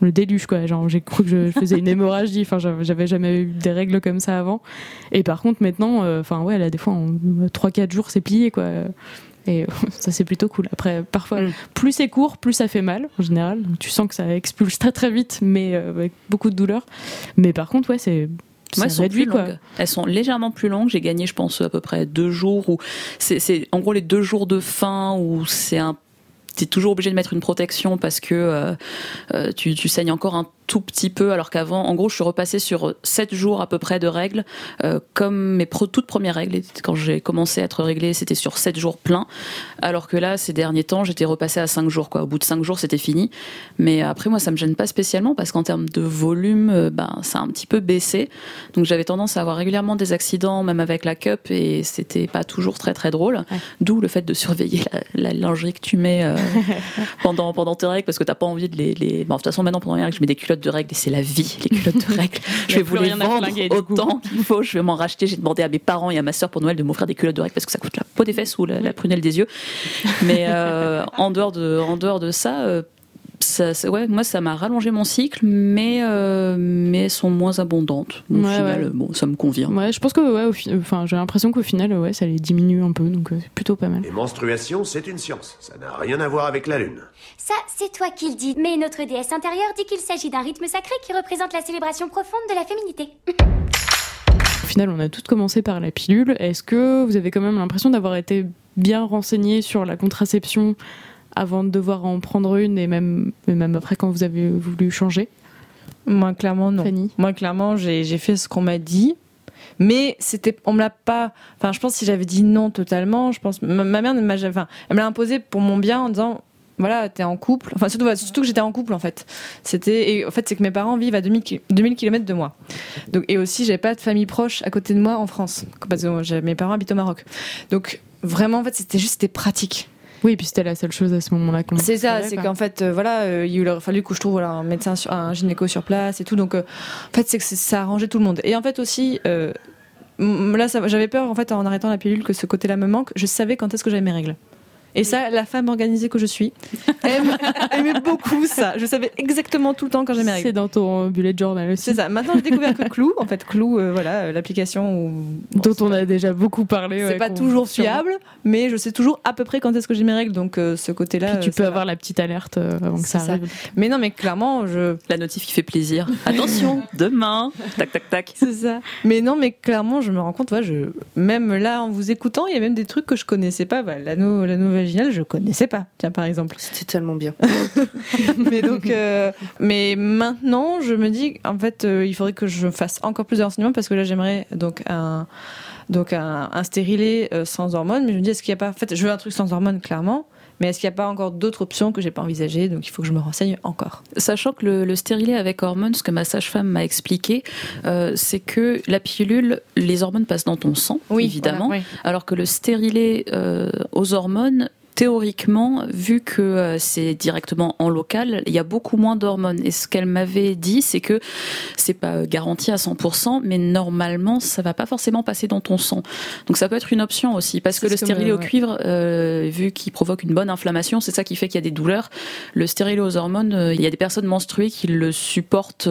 le déluge quoi. Genre j'ai cru que je faisais une hémorragie, enfin j'avais jamais eu des règles comme ça avant. Et par contre maintenant, euh, enfin ouais là des fois en 3-4 jours c'est plié quoi. Et ça c'est plutôt cool. Après parfois Mm. plus c'est court, plus ça fait mal en général. Donc, tu sens que ça expulse très très vite, mais euh, avec beaucoup de douleur. Mais par contre ouais c'est Moi, elles sont plus quoi. longues. Elles sont légèrement plus longues. J'ai gagné, je pense, à peu près deux jours. Où c'est, c'est en gros les deux jours de fin où c'est un T'es toujours obligé de mettre une protection parce que euh, euh, tu, tu saignes encore un tout petit peu, alors qu'avant, en gros, je suis repassée sur 7 jours à peu près de règles, euh, comme mes pro- toutes premières règles. Quand j'ai commencé à être réglée, c'était sur 7 jours pleins, alors que là, ces derniers temps, j'étais repassée à 5 jours. Quoi. Au bout de 5 jours, c'était fini. Mais après, moi, ça me gêne pas spécialement parce qu'en termes de volume, euh, ben, ça a un petit peu baissé. Donc j'avais tendance à avoir régulièrement des accidents, même avec la cup, et c'était pas toujours très très drôle. D'où le fait de surveiller la, la lingerie que tu mets pendant, pendant tes règles, parce que t'as pas envie de les. les... Bon, de toute façon, maintenant pendant les règles, je mets des culottes de règles, et c'est la vie, les culottes de règles. Je vais vous les vendre autant qu'il faut. Je vais m'en racheter. J'ai demandé à mes parents et à ma sœur pour Noël de m'offrir des culottes de règles parce que ça coûte la peau des fesses ou la, la prunelle des yeux. Mais euh, en dehors de, en dehors de ça. euh, ça, ça- ouais, moi, ça m'a rallongé mon cycle, mais, euh, mais elles sont moins abondantes. Au Ouais, final, ouais. bon, ça me convient. Ouais, je pense que ouais, au fi- enfin j'ai l'impression qu'au final ouais ça les diminue un peu, donc euh, c'est plutôt pas mal. Les menstruations, c'est une science. Ça n'a rien à voir avec la lune. Ça, c'est toi qui le dis. Mais notre déesse intérieure dit qu'il s'agit d'un rythme sacré qui représente la célébration profonde de la féminité. Au final, on a toutes commencé par la pilule. Est-ce que vous avez quand même l'impression d'avoir été bien renseigné sur la contraception avant de devoir en prendre une et même, même après quand vous avez voulu changer Moi, clairement, non. Fanny Moi, clairement, j'ai fait ce qu'on m'a dit. Mais c'était, on me l'a pas. Enfin, je pense que si j'avais dit non totalement, je pense. Ma, ma mère ne m'a jamais. Enfin, elle me l'a imposé pour mon bien en disant. Voilà, t'es en couple. Enfin, surtout, surtout que j'étais en couple, en fait. C'était, et en fait, c'est que mes parents vivent à 2000, ki- 2000 km de moi. Donc, et aussi, j'avais pas de famille proche à côté de moi en France. Parce que j'ai- mes parents habitent au Maroc. Donc, vraiment, en fait, c'était juste, c'était pratique. Oui, puis c'était la seule chose à ce moment-là qu'on C'est ça, c'est qu'en fait, euh, voilà, euh, il aurait fallu que je trouve voilà, un médecin, sur, un gynéco sur place et tout. Donc, euh, en fait, c'est que ça arrangeait tout le monde. Et en fait aussi, là, j'avais peur en fait en arrêtant la pilule que ce côté-là me manque. Je savais quand est-ce que j'avais mes règles. Et ça, la femme organisée que je suis aime, aimait beaucoup ça. Je savais exactement tout le temps quand j'ai mes règles. C'est dans ton bullet journal aussi. C'est ça. Maintenant, j'ai découvert que Clou, en fait, Clou, euh, voilà, euh, l'application où dont on a déjà beaucoup parlé. c'est ouais, pas toujours fiable, mais je sais toujours à peu près quand est-ce que j'ai mes règles. Donc, euh, ce côté-là. Puis tu euh, peux va. avoir la petite alerte euh, avant que ça arrive. Mais non, mais clairement, je. La notif qui fait plaisir. Attention, demain. Tac, tac, tac. C'est ça. Mais non, mais clairement, je me rends compte, ouais, je... même là, en vous écoutant, il y a même des trucs que je connaissais pas. Bah, l'anneau, l'anneau je connaissais pas. Tiens, par exemple. C'était tellement bien. mais donc, euh, mais maintenant, je me dis, en fait, euh, il faudrait que je fasse encore plus de renseignements parce que là, j'aimerais donc un, donc un, un stérilet euh, sans hormones. Mais je me dis, est-ce qu'il n'y a pas, en fait, je veux un truc sans hormones, clairement. Mais est-ce qu'il n'y a pas encore d'autres options que j'ai pas envisagées Donc, il faut que je me renseigne encore. Sachant que le, le stérilet avec hormones, ce que ma sage-femme m'a expliqué, euh, c'est que la pilule, les hormones passent dans ton sang, évidemment, voilà, oui. alors que le stérilet euh, aux hormones, théoriquement, vu que euh, c'est directement en local, il y a beaucoup moins d'hormones. Et ce qu'elle m'avait dit, c'est que c'est pas euh, garanti à 100%, mais normalement, ça va pas forcément passer dans ton sang. Donc ça peut être une option aussi, parce que le que stérilet me- au cuivre, euh, vu qu'il provoque une bonne inflammation, c'est ça qui fait qu'il y a des douleurs. Le stérilet aux hormones, euh, il y a des personnes menstruées qui le supportent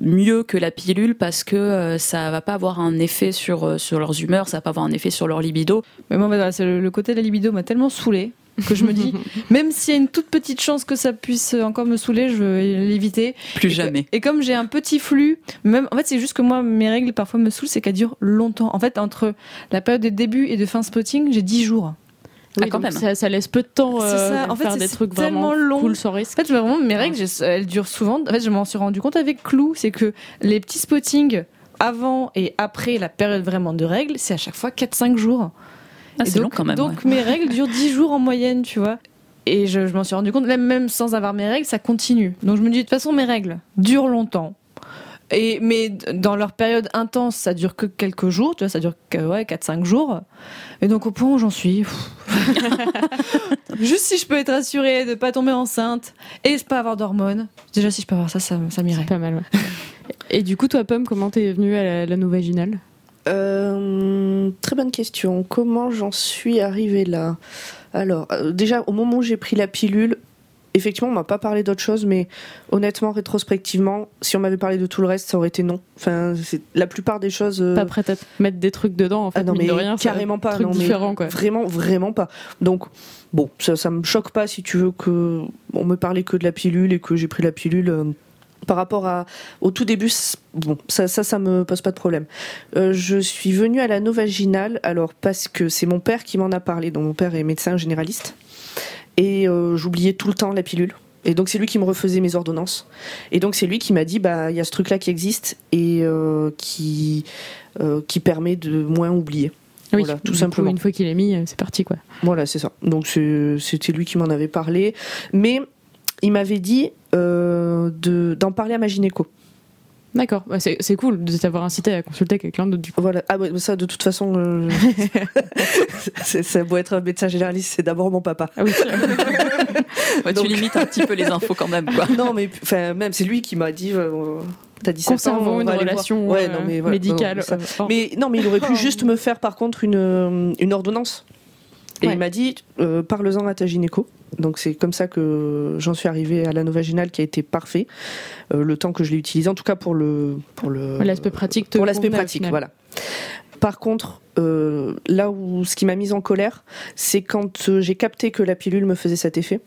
mieux que la pilule parce que euh, ça va pas avoir un effet sur, sur leurs humeurs, ça va pas avoir un effet sur leur libido. Mais moi, c'est le, le côté de la libido m'a tellement que je me dis, même s'il y a une toute petite chance que ça puisse encore me saouler, je veux l'éviter. Plus Et que- jamais. et comme j'ai un petit flux, même, en fait, c'est juste que moi, mes règles parfois me saoulent, c'est qu'elles durent longtemps. En fait, entre la période de début et de fin spotting, j'ai 10 jours. Oui, Ah, quand même. Ça, ça laisse peu de temps C'est euh, ça. En fait, faire c'est- des c'est trucs tellement vraiment long. cool sans risque. En fait, vraiment, mes règles, elles durent souvent. En fait, je m'en suis rendu compte avec Clou, c'est que les petits spottings avant et après la période vraiment de règles, c'est à chaque fois 4-5 jours. Ah, c'est long donc, quand même. Donc mes règles durent 10 jours en moyenne, tu vois. Et je, je m'en suis rendu compte, même, sans avoir mes règles, ça continue. Donc je me dis, de toute façon, mes règles durent longtemps. Et, mais dans leur période intense, ça dure que quelques jours, tu vois, ça dure que, ouais, 4-5 jours. Et donc au point où j'en suis, juste si je peux être assurée de pas tomber enceinte et de pas avoir d'hormones, déjà si je peux avoir ça, ça, ça m'irait. Pas mal, ouais. Et du coup, toi, Pomme, comment t'es venue à la, l'anneau vaginal Euh, très bonne question. Comment j'en suis arrivée là? Alors, euh, déjà, au moment où j'ai pris la pilule, effectivement, on m'a pas parlé d'autre chose, mais honnêtement, rétrospectivement, si on m'avait parlé de tout le reste, ça aurait été non. Enfin, la plupart des choses. euh, Pas prête à mettre des trucs dedans, en fait, ah non, mine mais de rien. carrément pas. Truc non, mais différent, quoi. Vraiment, vraiment pas. Donc, bon, ça, ça me choque pas si tu veux que on me parlait que de la pilule et que j'ai pris la pilule. Par rapport à, au tout début, bon, ça, ça, ça me pose pas de problème. Euh, je suis venue à l'anneau vaginal, alors parce que c'est mon père qui m'en a parlé. Donc mon père est médecin généraliste et euh, j'oubliais tout le temps la pilule. Et donc c'est lui qui me refaisait mes ordonnances. Et donc c'est lui qui m'a dit bah il y a ce truc là qui existe et euh, qui qui permet de moins oublier. Oui, voilà, tout coup, simplement. Une fois qu'il est mis, c'est parti, quoi. Voilà, c'est ça. Donc c'était lui qui m'en avait parlé, mais il m'avait dit euh, de d'en parler à ma gynéco. D'accord, Bah, c'est c'est cool de t'avoir incité à consulter quelqu'un d'autre, du coup. Voilà. Ah ouais, ça de toute façon, euh, ça doit être un médecin généraliste, c'est d'abord mon papa. Ah oui, Ouais, Donc- Tu limites un petit peu les infos quand même, quoi. non, mais enfin même c'est lui qui m'a dit. euh, T'as 17 ans, Conservons on une relation. Ouais, euh, non, mais voilà, médicale. non, mais ça- euh, Mais non, mais il aurait pu juste me faire par contre une, une ordonnance. Et Ouais. il m'a dit, euh, parle-en à ta gynéco. Donc c'est comme ça que j'en suis arrivée à l'anneau vaginal qui a été parfait. Euh, le temps que je l'ai utilisé, en tout cas pour le pour le L'aspect pratique pour l'aspect pratique, voilà. Par contre, euh, là où ce qui m'a mise en colère, c'est quand j'ai capté que la pilule me faisait cet effet.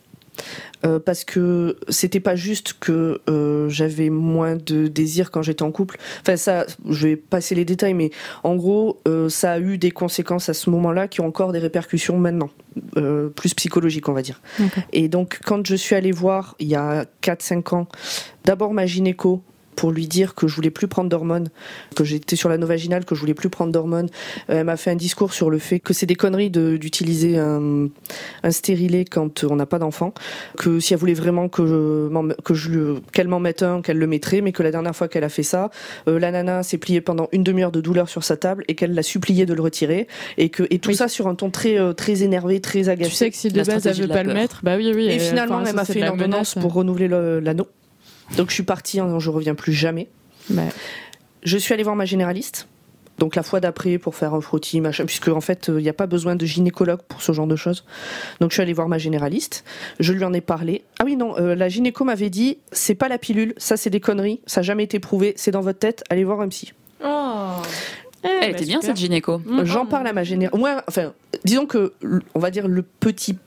Euh, parce que c'était pas juste que euh, j'avais moins de désir quand j'étais en couple. Enfin ça, je vais passer les détails, mais en gros, euh, ça a eu des conséquences à ce moment-là qui ont encore des répercussions maintenant, plus psychologiques, on va dire. Et donc, quand je suis allée voir, il y a 4-5 ans, d'abord ma gynéco pour lui dire que je voulais plus prendre d'hormones, que j'étais sur la vaginale, que je voulais plus prendre d'hormones. Euh, elle m'a fait un discours sur le fait que c'est des conneries de- d'utiliser un, un stérilet quand on n'a pas d'enfant, que si elle voulait vraiment que je, que je qu'elle m'en mette un, qu'elle le mettrait, mais que la dernière fois qu'elle a fait ça, euh, la nana s'est pliée pendant une demi-heure de douleur sur sa table et qu'elle l'a supplié de le retirer et que et tout Oui. ça sur un ton très euh, très énervé, très agacé. Tu sais que si de La base elle veut pas le mettre, bah oui, oui. Et euh, finalement, enfin, elle m'a fait une ordonnance menace. pour renouveler le- l'anneau. Donc je suis partie disant je reviens plus jamais. Je suis allée voir ma généraliste. Donc la fois d'après pour faire un frottis, machin, puisque en fait il n'y a pas besoin de gynécologue pour ce genre de choses. Donc je suis allée voir ma généraliste, je lui en ai parlé. Ah oui non, euh, la gynéco m'avait dit c'est pas la pilule, ça c'est des conneries, ça n'a jamais été prouvé, c'est dans votre tête, allez voir un psy. eh, Elle bah, était bien super. cette gynéco. J'en parle à ma généraliste. Moi, enfin, disons que on va dire le petit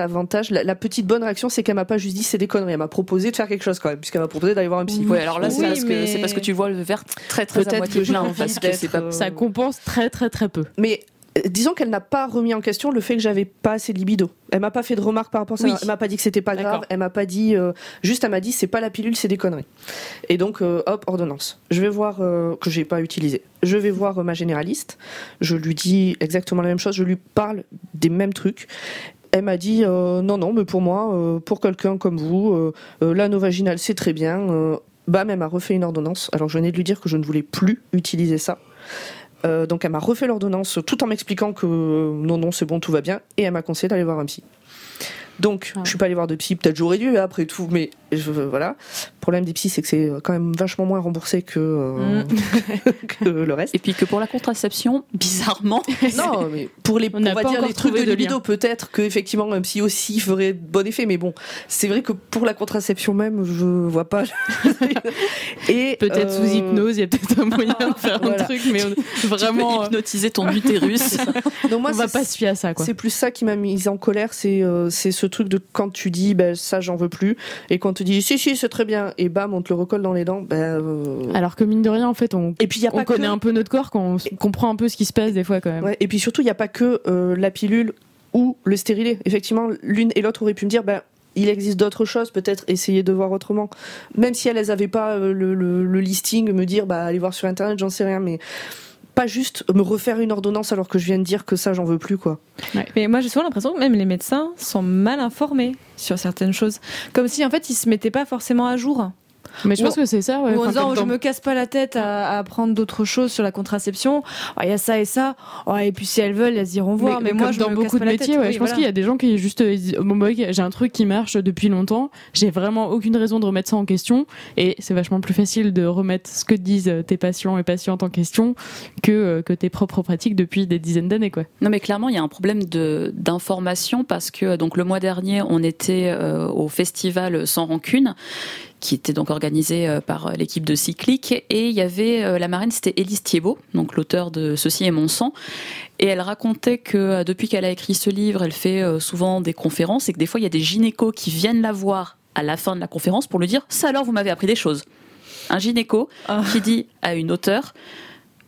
avantage, la, la petite bonne réaction, c'est qu'elle m'a pas juste dit c'est des conneries, elle m'a proposé de faire quelque chose quand même, puisqu'elle m'a proposé d'aller voir un psy. Ouais, alors là, Oui, c'est parce, que- mais- c'est parce que tu vois le verre très très Peut-être que plein. Parce que c'est pas euh, Ça compense très très très peu. Mais euh, disons qu'elle n'a pas remis en question le fait que j'avais pas assez de libido. Elle m'a pas fait de remarques par rapport à ça. Oui. Elle m'a pas dit que c'était pas grave. D'accord. Elle m'a pas dit. euh, juste, elle m'a dit c'est pas la pilule, c'est des conneries. Et donc, euh, hop, ordonnance. Je vais voir euh, que j'ai pas utilisé. Je vais voir euh, ma généraliste. Je lui dis exactement la même chose. Je lui parle des mêmes trucs. Elle m'a dit euh, non non mais pour moi euh, pour quelqu'un comme vous euh, l'anneau vaginal c'est très bien bam elle m'a refait une ordonnance alors je venais de lui dire que je ne voulais plus utiliser ça donc elle m'a refait l'ordonnance tout en m'expliquant que non, non, c'est bon, tout va bien. Et elle m'a conseillé d'aller voir un psy. Donc, Ah. je suis pas allée voir de psy, peut-être j'aurais dû après tout, mais je, voilà. Le problème des psys, c'est que c'est quand même vachement moins remboursé que, euh, que le reste. Et puis que pour la contraception, bizarrement, Non, mais pour les, On va pas dire les trucs de libido, peut-être que effectivement un psy aussi ferait bon effet, mais bon, c'est vrai que pour la contraception même, je vois pas. Et Peut-être euh, sous hypnose, il y a peut-être un moyen de faire un truc, mais on- tu peux vraiment, hypnotiser ton utérus. donc moi, on va c'est- pas se fier à ça, quoi. C'est plus ça qui m'a mise en colère, c'est euh, c'est ce truc de quand tu dis ben, ça j'en veux plus, et quand tu dis si si c'est très bien, et bam on te le recolle dans les dents, ben. euh, Alors que mine de rien, en fait, on, Et puis il y a on pas connaît que... un peu notre corps quand on s- comprend un peu ce qui se passe des fois quand même. Ouais, et puis surtout il n'y a pas que euh, la pilule ou le stérilet. Effectivement, l'une et l'autre auraient pu me dire ben il existe d'autres choses, peut-être essayer de voir autrement. Même si elles n'avaient pas euh, le, le- le listing, me dire bah allez voir sur internet, j'en sais rien, mais pas juste me refaire une ordonnance alors que je viens de dire que ça j'en veux plus quoi. Mais moi, j'ai souvent l'impression que même les médecins sont mal informés sur certaines choses. Comme si, en fait, ils se mettaient pas forcément à jour. Mais je pense que c'est ça, ouais. Ou en disant, oh, je me casse pas la tête à, à apprendre d'autres choses sur la contraception. Oh, Il y a ça et ça. Oh, et puis si elles veulent, elles iront voir. Mais, moi, comme je dans me beaucoup casse de métiers, tête. ouais, Oui, je pense voilà. qu'il y a des gens qui juste euh, bon, bah, ok, j'ai un truc qui marche depuis longtemps, j'ai vraiment aucune raison de remettre ça en question, et c'est vachement plus facile de remettre ce que disent euh, tes patients et patientes en question que euh, que tes propres pratiques depuis des dizaines d'années, quoi. Non, mais clairement, il y a un problème de d'information parce que donc le mois dernier, on était euh, au festival Sans Rancune qui était donc organisé euh, par l'équipe de Cyclique et il y avait euh, la marraine c'était Élise Thiebaud donc l'auteur de Ceci est mon sang et elle racontait que euh, depuis qu'elle a écrit ce livre elle fait euh, souvent des conférences et que des fois il y a des gynécos qui viennent la voir à la fin de la conférence pour lui dire ça alors vous m'avez appris des choses un gynéco qui dit à une auteure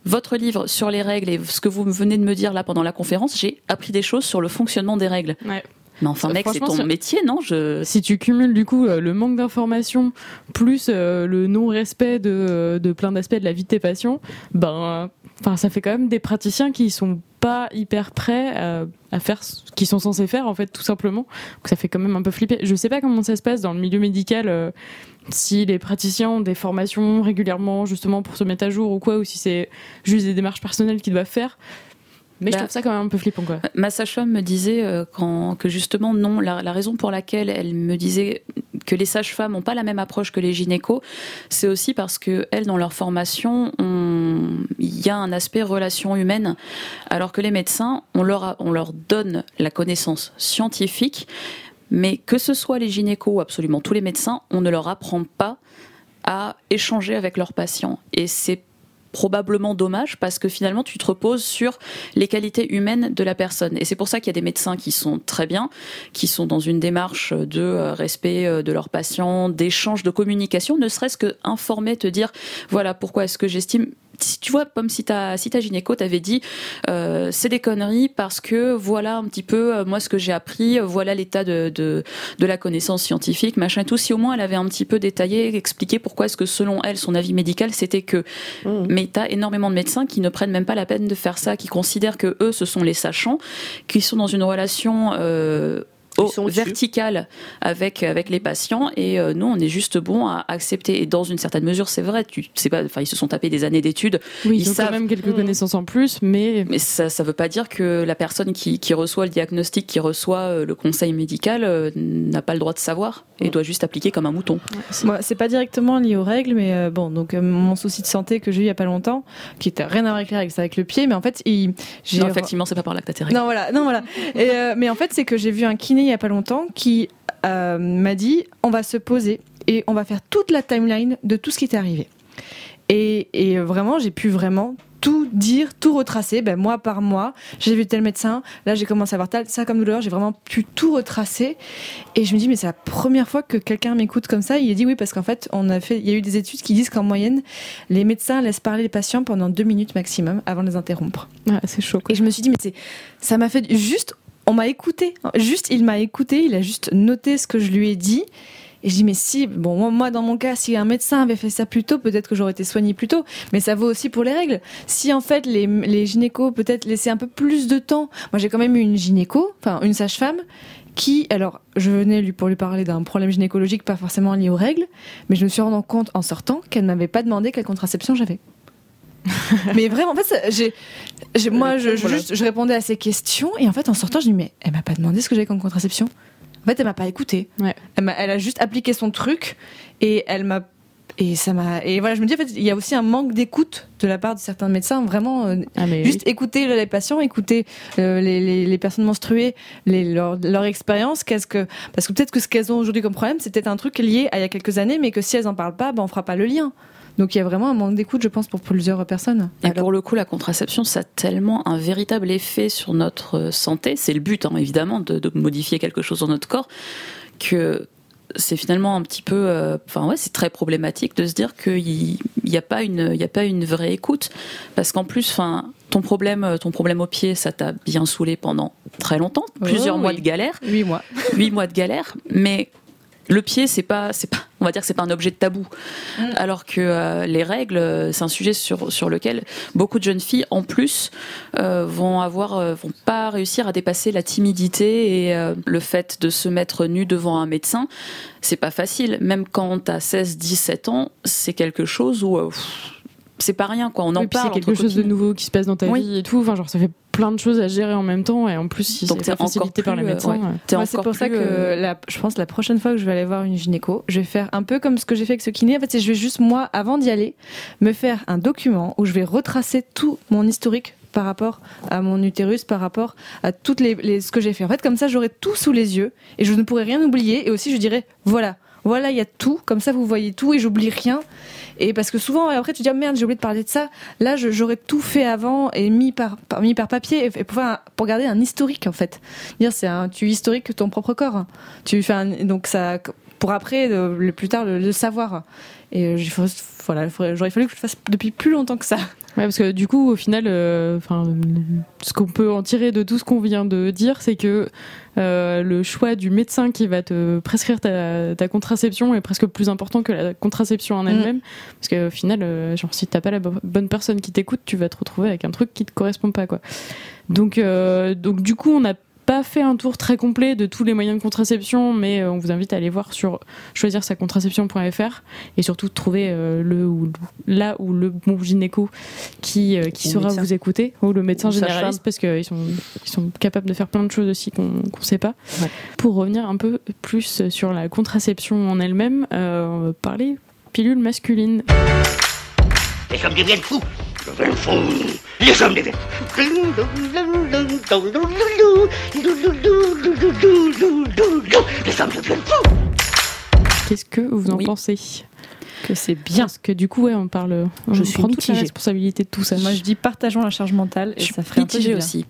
votre livre sur les règles et ce que vous venez de me dire là pendant la conférence, j'ai appris des choses sur le fonctionnement des règles. Ouais. Mais enfin, Euh, mec, c'est ton métier, non je... Si tu cumules du coup euh, le manque d'informations plus euh, le non-respect de, de plein d'aspects de la vie de tes patients, ben, enfin, ça fait quand même des praticiens qui sont pas hyper prêts à, à faire ce qu'ils sont censés faire en fait, tout simplement. Donc ça fait quand même un peu flipper. Je sais pas comment ça se passe dans le milieu médical. euh, si les praticiens ont des formations régulièrement justement pour se mettre à jour ou quoi, ou si c'est juste des démarches personnelles qu'ils doivent faire. Mais je Bah, trouve ça quand même un peu flippant quoi. Ma sage-femme me disait euh, quand, que justement, non, la, la raison pour laquelle elle me disait que les sages-femmes n'ont pas la même approche que les gynécos, c'est aussi parce que elles, dans leur formation, on- il y a un aspect relation humaine, alors que les médecins, on leur, a- on leur donne la connaissance scientifique, mais que ce soit les gynécos ou absolument tous les médecins, on ne leur apprend pas à échanger avec leurs patients. Et c'est probablement dommage parce que finalement tu te reposes sur les qualités humaines de la personne. Et c'est pour ça qu'il y a des médecins qui sont très bien, qui sont dans une démarche de euh, respect euh, de leurs patients, d'échange, de communication, ne serait-ce que informer, te dire voilà pourquoi est-ce que j'estime si tu vois, comme si ta, si ta gynéco t'avait dit, euh, c'est des conneries parce que voilà un petit peu euh, moi ce que j'ai appris, euh, voilà l'état de, de, de la connaissance scientifique, machin et tout. Si au moins elle avait un petit peu détaillé, expliqué pourquoi est-ce que selon elle son avis médical c'était que. Mais t'as énormément de médecins qui ne prennent même pas la peine de faire ça, qui considèrent que eux ce sont les sachants, qui sont dans une relation euh, au- verticale avec avec les patients. Et euh, nous on est juste bon à accepter. Et dans une certaine mesure c'est vrai. Tu sais pas enfin ils se sont tapés des années d'études. Oui, ils, ils ont savent. quand même quelques connaissances en plus, mais mais ça ça veut pas dire que la personne qui, qui reçoit le diagnostic qui reçoit euh, le conseil médical euh, n'a pas le droit de savoir et doit juste appliquer comme un mouton. Moi, c'est pas directement lié aux règles, mais euh, bon, donc euh, mon souci de santé que j'ai eu il y a pas longtemps, qui était rien à voir avec les règles, c'est avec le pied, mais en fait, il, j'ai non effectivement c'est pas par là que t'as tes règles Non, voilà, non, voilà. Et, euh, mais en fait, c'est que j'ai vu un kiné il y a pas longtemps qui euh, m'a dit on va se poser et on va faire toute la timeline de tout ce qui est arrivé. Et, et vraiment, j'ai pu vraiment tout dire, tout retracer, ben, mois par mois. J'ai vu tel médecin, là j'ai commencé à avoir tel- ça comme douleur, j'ai vraiment pu tout retracer. Et je me dis, mais c'est la première fois que quelqu'un m'écoute comme ça. Il a dit oui, parce qu'en fait, on a fait, il y a eu des études qui disent qu'en moyenne, les médecins laissent parler les patients pendant deux minutes maximum avant de les interrompre. c'est chaud. Et je me suis dit, mais c'est, ça m'a fait juste, on m'a écouté. Juste, il m'a écouté, il a juste noté ce que je lui ai dit. Et je dis, mais si, bon, moi, dans mon cas, si un médecin avait fait ça plus tôt, peut-être que j'aurais été soignée plus tôt. Mais ça vaut aussi pour les règles. Si, en fait, les, les gynécos, peut-être laissaient un peu plus de temps. Moi, j'ai quand même eu une gynéco, enfin, une sage-femme, qui, alors, je venais lui, pour lui parler d'un problème gynécologique, pas forcément lié aux règles, mais je me suis rendu compte en sortant qu'elle ne m'avait pas demandé quelle contraception j'avais. mais vraiment, en fait, j'ai, moi, je, je- Voilà. juste, je répondais à ces questions, et en fait, en sortant, je dis, mais elle m'a pas demandé ce que j'avais comme contraception. En fait, elle m'a pas écouté. Elle, a juste appliqué son truc, et elle m'a. Et ça m'a. Et voilà, je me dis, en fait, il y a aussi un manque d'écoute de la part de certains médecins, vraiment. euh, mais juste écouter les patients, écouter euh, les, les- les personnes menstruées, les, leur, leur expérience. Qu'est-ce que. Parce que peut-être que ce qu'elles ont aujourd'hui comme problème, c'est peut-être un truc lié à il y a quelques années, mais que si elles en parlent pas, ben, on fera pas le lien. Donc il y a vraiment un manque d'écoute, je pense, pour plusieurs personnes. Et pour le coup, la contraception, ça a tellement un véritable effet sur notre euh, santé. C'est le but, hein, évidemment, de, de modifier quelque chose dans notre corps, que c'est finalement un petit peu, euh, enfin ouais, c'est très problématique de se dire qu'il n'y a pas une, il a pas une vraie écoute, parce qu'en plus, enfin, ton problème, euh, ton problème au pied, ça t'a bien saoulé pendant très longtemps, plusieurs Oh, mois oui. de galère, Huit mois, huit mois de galère, mais le pied, c'est pas, c'est pas, on va dire que c'est pas un objet de tabou. Alors que euh, les règles, euh, c'est un sujet sur, sur lequel beaucoup de jeunes filles, en plus, euh, vont avoir, euh, vont pas réussir à dépasser la timidité et le fait de se mettre nu devant un médecin. C'est pas facile. Même quand t'as 16, 17 ans, c'est quelque chose où, c'est pas rien, quoi. On en puis parle. c'est quelque chose de nouveau qui se passe dans ta Oui. vie et tout. Enfin, genre, ça fait plein de choses à gérer en même temps. Et en plus, si Donc c'est facilité par les euh, médecins. ouais. euh, T'es Moi, c'est encore pour ça que euh, la, je pense la prochaine fois que je vais aller voir une gynéco, je vais faire un peu comme ce que j'ai fait avec ce kiné. En fait, je vais juste moi, avant d'y aller, me faire un document où je vais retracer tout mon historique par rapport à mon utérus, par rapport à toutes les, les- ce que j'ai fait. En fait, comme ça, j'aurai tout sous les yeux et je ne pourrai rien oublier. Et aussi, je dirais voilà, voilà, il y a tout. Comme ça, vous voyez tout et j'oublie rien. Et parce que souvent, après, tu dis ah, merde, j'ai oublié de parler de ça. Là, j'aurais tout fait avant et mis par, mis par papier et, pour, pour garder un historique en fait. Dire c'est un tu historiques ton propre corps. Tu fais donc ça pour après le, le plus tard le, savoir. Et euh, j'ai voilà, j'aurais fallu que je le fasse depuis plus longtemps que ça. Ouais, parce que du coup, au final, euh, ce qu'on peut en tirer de tout ce qu'on vient de dire, c'est que euh, le choix du médecin qui va te prescrire ta, ta contraception est presque plus important que la contraception en elle-même. Parce qu'au final, euh, genre, si t'as pas la bo- bonne personne qui t'écoute, tu vas te retrouver avec un truc qui te correspond pas, quoi. Donc, euh, donc du coup, on n'a pas fait un tour très complet de tous les moyens de contraception, mais euh, on vous invite à aller voir sur choisir sa contraception.fr et surtout trouver euh, le ou là où le bon gynéco qui, euh, qui Ou saura vous écouter ou le médecin Ou généraliste parce qu'ils sont, ils sont capables de faire plein de choses aussi qu'on ne sait pas. Ouais. Pour revenir un peu plus sur la contraception en elle-même, euh, on va parler pilule masculine. Les hommes deviennent fous. Les hommes deviennent fous. Les hommes deviennent fous. Qu'est-ce que vous en Oui. pensez Que c'est bien. Parce que du coup, ouais, on parle, on Je suis prend toute la responsabilité de tout ça. Moi je dis partageons la charge mentale et Je suis ça ferait aussi.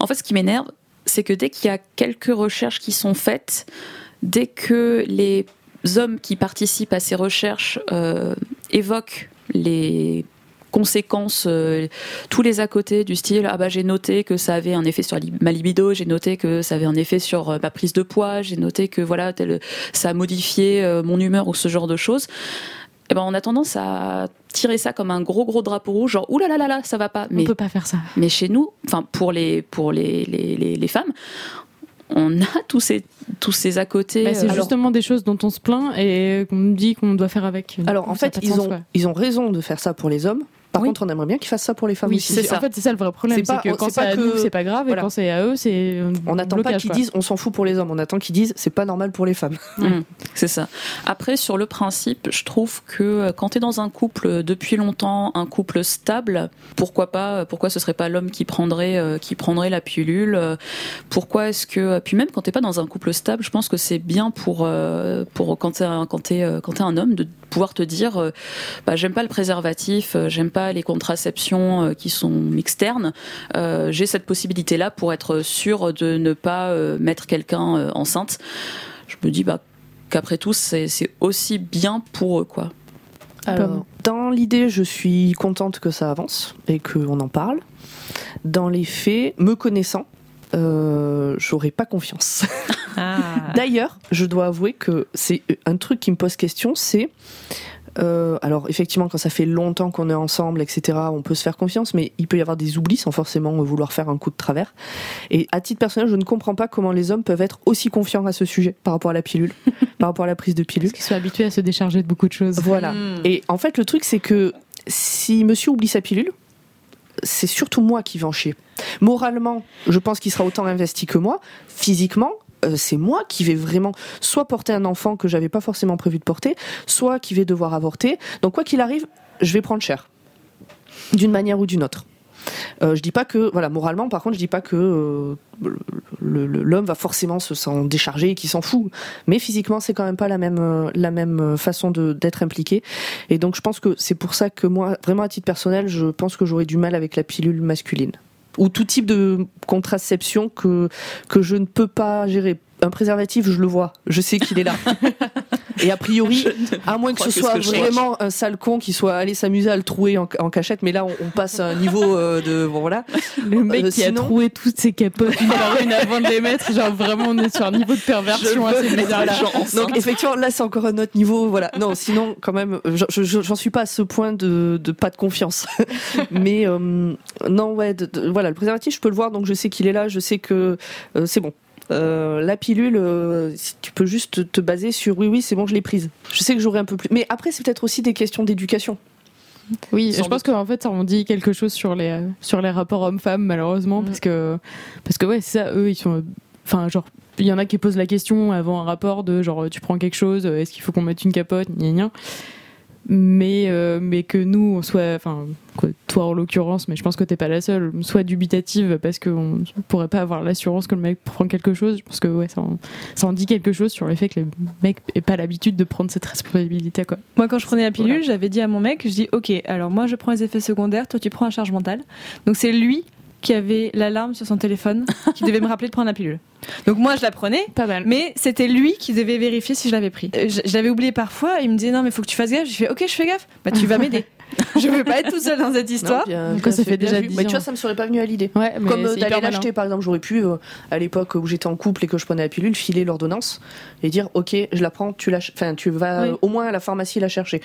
En fait, ce qui m'énerve, c'est que dès qu'il y a quelques recherches qui sont faites, dès que les hommes qui participent à ces recherches euh, évoquent les conséquences, euh, tous les à côté du style ah bah j'ai noté que ça avait un effet sur ma libido, j'ai noté que ça avait un effet sur euh, ma prise de poids, j'ai noté que voilà tel, ça a modifié euh, mon humeur ou ce genre de choses. Eh ben on a tendance à tirer ça comme un gros gros drapeau rouge, genre ouh là là là là ça va pas. on Mais peut pas faire ça. mais chez nous, enfin pour les pour les, les, les, les femmes, on a tous ces tous ces à côté. Bah, c'est justement des choses dont on se plaint et qu'on nous dit qu'on doit faire avec. Alors en fait, ils sens, ont, quoi. ils ont raison de faire ça pour les hommes. Par Oui. contre, on aimerait bien qu'ils fassent ça pour les femmes Oui, aussi. c'est ça. En fait, c'est ça le vrai problème, C'est c'est pas- que quand c'est à que- nous, c'est pas grave, voilà. et quand c'est à eux, c'est. On n'attend pas qu'ils quoi. disent on s'en fout pour les hommes, on attend qu'ils disent c'est pas normal pour les femmes. Mm, c'est ça. Après, sur le principe, je trouve que euh, quand tu es dans un couple depuis longtemps, un couple stable, pourquoi pas, euh, pourquoi ce serait pas l'homme qui prendrait, euh, qui prendrait la pilule Pourquoi est-ce que, puis même quand t'es pas dans un couple stable, je pense que c'est bien pour, euh, pour quand t'es un, quand t'es, euh, quand t'es un homme de pouvoir te dire, euh, bah, j'aime pas le préservatif, euh, j'aime pas les contraceptions euh, qui sont externes, euh, j'ai cette possibilité-là pour être sûr de ne pas euh, mettre quelqu'un euh, enceinte. Je me dis, bah, qu'après tout, c'est c'est aussi bien pour eux, quoi. Alors, dans l'idée, je suis contente que ça avance et qu'on en parle. Dans les faits, me connaissant, euh, j'aurais pas confiance. Ah. D'ailleurs, je dois avouer que c'est un truc qui me pose question, c'est euh, alors effectivement quand ça fait longtemps qu'on est ensemble, etc., on peut se faire confiance, mais il peut y avoir des oublis sans forcément vouloir faire un coup de travers. Et à titre personnel, je ne comprends pas comment les hommes peuvent être aussi confiants à ce sujet par rapport à la pilule, par rapport à la prise de pilule. Parce qu'ils sont habitués à se décharger de beaucoup de choses. Voilà. Et en fait, le truc, c'est que si monsieur oublie sa pilule, c'est surtout moi qui vais en chier. Moralement, je pense qu'il sera autant investi que moi. Physiquement, euh, c'est moi qui vais vraiment soit porter un enfant que j'avais pas forcément prévu de porter, soit qui vais devoir avorter. Donc quoi qu'il arrive, je vais prendre cher, d'une manière ou d'une autre. Euh, je dis pas que, voilà, moralement, par contre, je dis pas que euh, l'homme va forcément se s'en décharger et qu'il s'en fout. Mais physiquement, c'est quand même pas la même, euh, la même euh, façon d'être impliqué. Et donc, je pense que c'est pour ça que moi, vraiment à titre personnel, je pense que j'aurais du mal avec la pilule masculine. Ou tout type de contraception que, que je ne peux pas gérer. Un préservatif, je le vois, je sais qu'il est là. Et a priori, à moins que ce soit que vraiment un sale con qui soit allé s'amuser à le trouer en, en cachette, mais là on, on passe à un niveau euh, de bon voilà. Le mec Euh, qui a sinon- trouvé toutes ses capotes une par une avant de les mettre, genre vraiment on est sur un niveau de perversion assez bizarre. Voilà. Donc effectivement là c'est encore un autre niveau voilà. Non sinon quand même je- je- j'en suis pas à ce point de, de pas de confiance. mais euh, non ouais de- de- voilà le préservatif je peux le voir donc je sais qu'il est là, je sais que euh, c'est bon. Euh, la pilule, euh, si tu peux juste te baser sur oui, oui, c'est bon, je l'ai prise. Je sais que j'aurai un peu plus. Mais après, c'est peut-être aussi des questions d'éducation. Oui, Sans je pense qu'en fait ça en dit quelque chose sur les euh, sur les rapports hommes-femmes malheureusement parce que parce que ouais c'est ça eux ils sont enfin genre il y en a qui posent la question avant un rapport de genre tu prends quelque chose est-ce qu'il faut qu'on mette une capote gna gna mais euh, mais que nous on soit enfin toi en l'occurrence mais je pense que t'es pas la seule soit dubitative parce qu'on pourrait pas avoir l'assurance que le mec prend quelque chose. Je pense que ouais ça en, ça en dit quelque chose sur le fait que le mec ait pas l'habitude de prendre cette responsabilité quoi. Moi, quand je prenais la pilule, j'avais dit à mon mec, je dis, ok, alors moi, je prends les effets secondaires, toi, tu prends la charge mentale. Donc c'est lui qui avait l'alarme sur son téléphone, qui devait me rappeler de prendre la pilule. Donc moi, je la prenais, pas mal. mais c'était lui qui devait vérifier si je l'avais pris. Euh, Je, je l'avais oublié parfois, il me disait non, mais faut que tu fasses gaffe. Je fais ok, je fais gaffe. Bah tu vas m'aider. je veux pas être tout seul dans cette histoire. Non, bien- Donc, bien ça fait bien déjà vu. 10 Mais tu vois, ça me serait pas venu à l'idée. ouais Comme euh, c'est d'aller l'acheter, par exemple, j'aurais pu, euh, à l'époque où j'étais en couple et que je prenais la pilule, filer l'ordonnance et dire, ok, je la prends, tu enfin, tu vas Oui. euh, au moins à la pharmacie la chercher.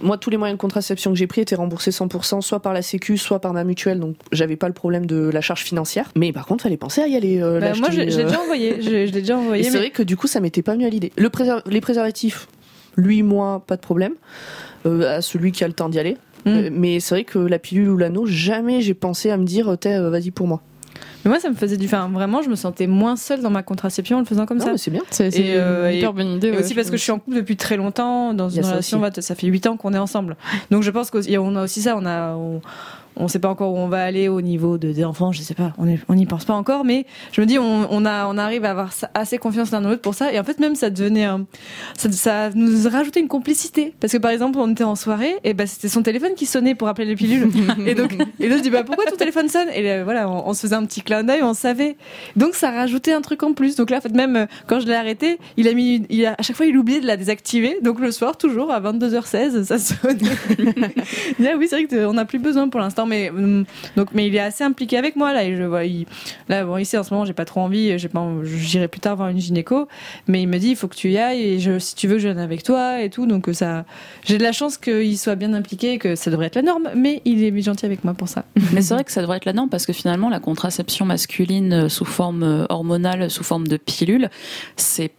Moi, tous les moyens de contraception que j'ai pris étaient remboursés 100%, soit par la Sécu, soit par ma mutuelle, donc j'avais pas le problème de la charge financière. Mais par contre, fallait penser à y aller. euh, Bah, moi, euh. déjà envoyé. Je, je l'ai déjà envoyé. c'est mais- vrai que du coup, ça m'était pas venu à l'idée. Le préser- les préservatifs, lui, moi, pas de problème. Euh, à celui qui a le temps d'y aller. Mm. Euh, mais c'est vrai que la pilule ou l'anneau, jamais j'ai pensé à me dire, T'es, euh, vas-y pour moi. Mais moi, ça me faisait du. Enfin, vraiment, je me sentais moins seule dans ma contraception en le faisant comme Non, ça. mais c'est bien. c'est c'est Et, euh, une hyper bonne idée Et ouais, aussi parce que je suis en couple depuis très longtemps, dans une ça relation, ça fait 8 ans qu'on est ensemble. Donc je pense qu'on a aussi ça, on a. On, on sait pas encore où on va aller au niveau de, des enfants, je sais pas, on n'y pense pas encore, mais je me dis, on, on, a, on arrive à avoir assez confiance l'un dans l'autre pour ça. Et en fait, même ça devenait un, ça, ça nous rajoutait une complicité. Parce que par exemple, on était en soirée, et ben c'était son téléphone qui sonnait pour appeler les pilules. et donc, et l'autre dit, bah pourquoi ton téléphone sonne? Et euh, voilà, on, on se faisait un petit clin d'œil, on savait. Donc ça rajoutait un truc en plus. Donc là, en fait, même euh, quand je l'ai arrêté, il a mis, il a, à chaque fois, il oubliait de la désactiver. Donc le soir, toujours à 22h16, ça dit, ah oui, c'est vrai qu'on n'a plus besoin pour l'instant, mais hum, donc, mais il est assez impliqué avec moi là. Et je vois, il, là, bon, ici en ce moment, j'ai pas trop envie. J'ai pas, j'irai plus tard voir une gynéco, mais il me dit, il faut que tu y ailles. Et si tu veux, je viens avec toi et tout. Donc ça, j'ai de la chance qu'il soit bien impliqué, que ça devrait être la norme. Mais il est gentil avec moi pour ça. Mais c'est vrai que ça devrait être la norme parce que finalement, la contraception masculine euh, sous forme euh, hormonale, sous forme de pilule, c'est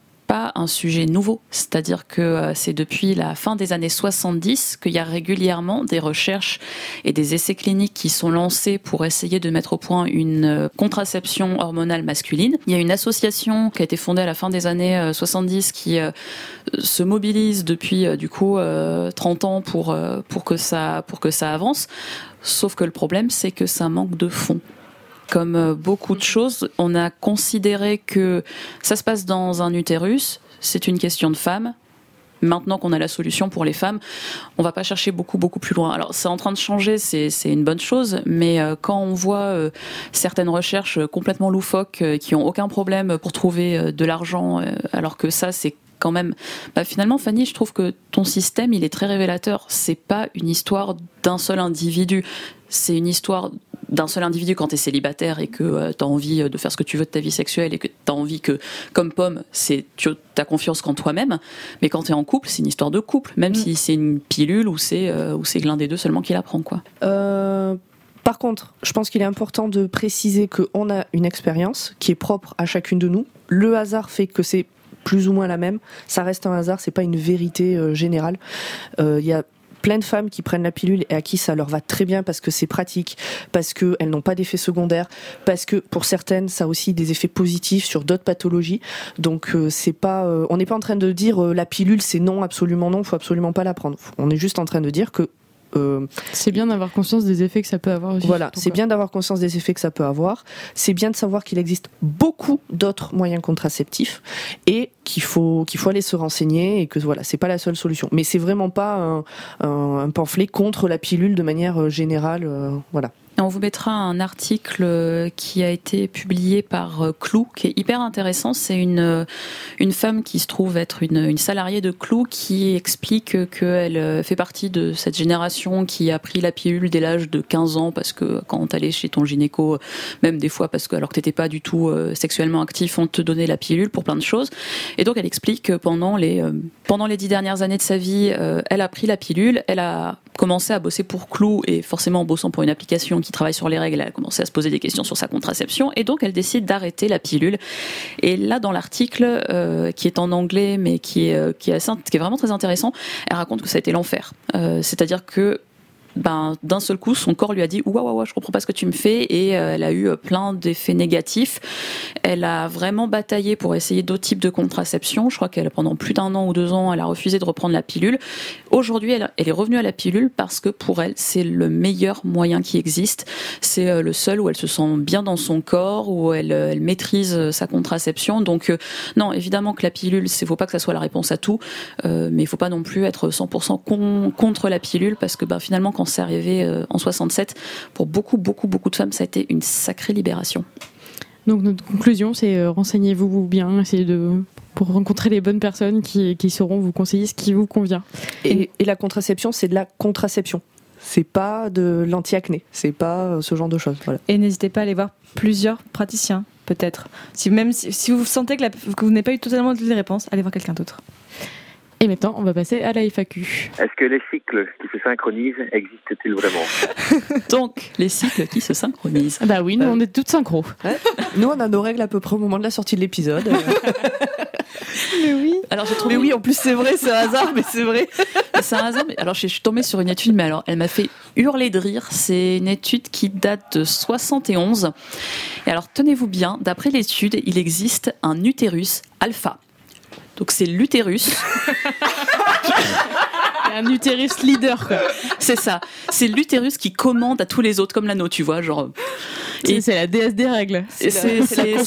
un sujet nouveau. C'est-à-dire que euh, c'est depuis la fin des années 70 qu'il y a régulièrement des recherches et des essais cliniques qui sont lancés pour essayer de mettre au point une euh, contraception hormonale masculine. Il y a une association qui a été fondée à la fin des années euh, 70 qui euh, se mobilise depuis du coup euh, 30 ans pour pour que ça pour que ça avance. Sauf que le problème, c'est que ça manque de fonds. Comme euh, beaucoup de choses, on a considéré que ça se passe dans un utérus, c'est une question de femme. Maintenant qu'on a la solution pour les femmes, on va pas chercher beaucoup beaucoup plus loin. Alors c'est en train de changer, c'est une bonne chose, mais euh, quand on voit euh, certaines recherches complètement loufoques qui ont aucun problème pour trouver de l'argent, alors que ça c'est quand même. Bah, finalement, Fanny, je trouve que ton système, il est très révélateur. C'est pas une histoire d'un seul individu. C'est une histoire d'un seul individu quand tu es célibataire et que tu as envie de faire ce que tu veux de ta vie sexuelle et que tu as envie que, comme Pomme, c'est tu as confiance qu'en toi-même. Mais quand tu es en couple, c'est une histoire de couple, même si c'est une pilule ou c'est euh, ou c'est l'un des deux seulement qui la prend. Quoi. Euh, par contre, je pense qu'il est important de préciser qu'on a une expérience qui est propre à chacune de nous. Le hasard fait que c'est plus ou moins la même. Ça reste un hasard, c'est pas une vérité euh, générale. Euh, Il y a plein de femmes qui prennent la pilule et à qui ça leur va très bien parce que c'est pratique, parce qu'elles n'ont pas d'effets secondaires, parce que pour certaines ça a aussi des effets positifs sur d'autres pathologies. Donc euh, pas, euh, on n'est pas en train de dire euh, la pilule c'est non absolument non, faut absolument pas la prendre. On est juste en train de dire que euh, C'est bien d'avoir conscience des effets que ça peut avoir aussi. voilà, c'est bien d'avoir conscience des effets que ça peut avoir. C'est bien de savoir qu'il existe beaucoup d'autres moyens contraceptifs et qu'il faut qu'il faut aller se renseigner et que voilà, c'est pas la seule solution. Mais c'est vraiment pas un, un- un pamphlet contre la pilule de manière euh, générale. euh, voilà. On vous mettra un article euh, qui a été publié par euh, Clou, qui est hyper intéressant. C'est une, euh, une femme qui se trouve être une, une salariée de Clou qui explique qu'elle fait partie de cette génération qui a pris la pilule dès l'âge de 15 ans parce que quand t'allais chez ton gynéco, même des fois parce que alors que t'étais pas du tout sexuellement actif, on te donnait la pilule pour plein de choses. Et donc elle explique que pendant les, pendant les dix dernières années de sa vie, elle a pris la pilule, elle a commencé à bosser pour Clou et forcément en bossant pour une application qui travaille sur les règles, elle a commencé à se poser des questions sur sa contraception et donc elle décide d'arrêter la pilule. Et là, dans l'article euh, qui est en anglais mais qui est, euh, qui est, vraiment très intéressant, elle raconte que ça a été l'enfer. Euh, C'est-à-dire que ben, d'un seul coup, son corps lui a dit ouah, ouah, je comprends pas ce que tu me fais. Et euh, elle a eu euh, plein d'effets négatifs. Elle a vraiment bataillé pour essayer d'autres types de contraception. Je crois qu'elle, pendant plus d'un an ou deux ans, elle a refusé de reprendre la pilule. Aujourd'hui, elle, est revenue à la pilule parce que pour elle, c'est le meilleur moyen qui existe. C'est euh, le seul où elle se sent bien dans son corps, où elle, maîtrise sa contraception. Donc, non, évidemment que la pilule, il faut pas que ça soit la réponse à tout, mais il faut pas non plus être 100% con, contre la pilule parce que ben, finalement, quand c'est arrivé euh, en 67, pour beaucoup, beaucoup, beaucoup de femmes, ça a été une sacrée libération. Donc notre conclusion, c'est euh, renseignez-vous bien, essayez de pour rencontrer les bonnes personnes qui, qui sauront vous conseiller ce qui vous convient. Et, et la contraception, c'est de la contraception. C'est pas de l'anti-acné, c'est pas euh, ce genre de choses. Voilà. Et n'hésitez pas à aller voir plusieurs praticiens, peut-être. Si même si, si vous sentez que, la, que vous n'avez pas eu totalement toutes les réponses, allez voir quelqu'un d'autre. Et maintenant, on va passer à la FAQ. Est-ce que les cycles qui se synchronisent existent-ils vraiment Donc, les cycles qui se synchronisent. Bah oui, nous, on est toutes synchro. Ouais. Nous, on a nos règles à peu près au moment de la sortie de l'épisode. mais oui. Alors, j'ai trouvé... Mais oui, en plus, c'est vrai, c'est un hasard, mais c'est vrai. c'est un hasard, mais alors, je suis tombée sur une étude, mais alors, elle m'a fait hurler de rire. C'est une étude qui date de 71. Et alors, tenez-vous bien, d'après l'étude, il existe un utérus alpha. Donc c'est l'utérus. un utérus leader, quoi. C'est ça. C'est l'utérus qui commande à tous les autres, comme l'anneau, tu vois, genre. Et c'est la déesse des règles. C'est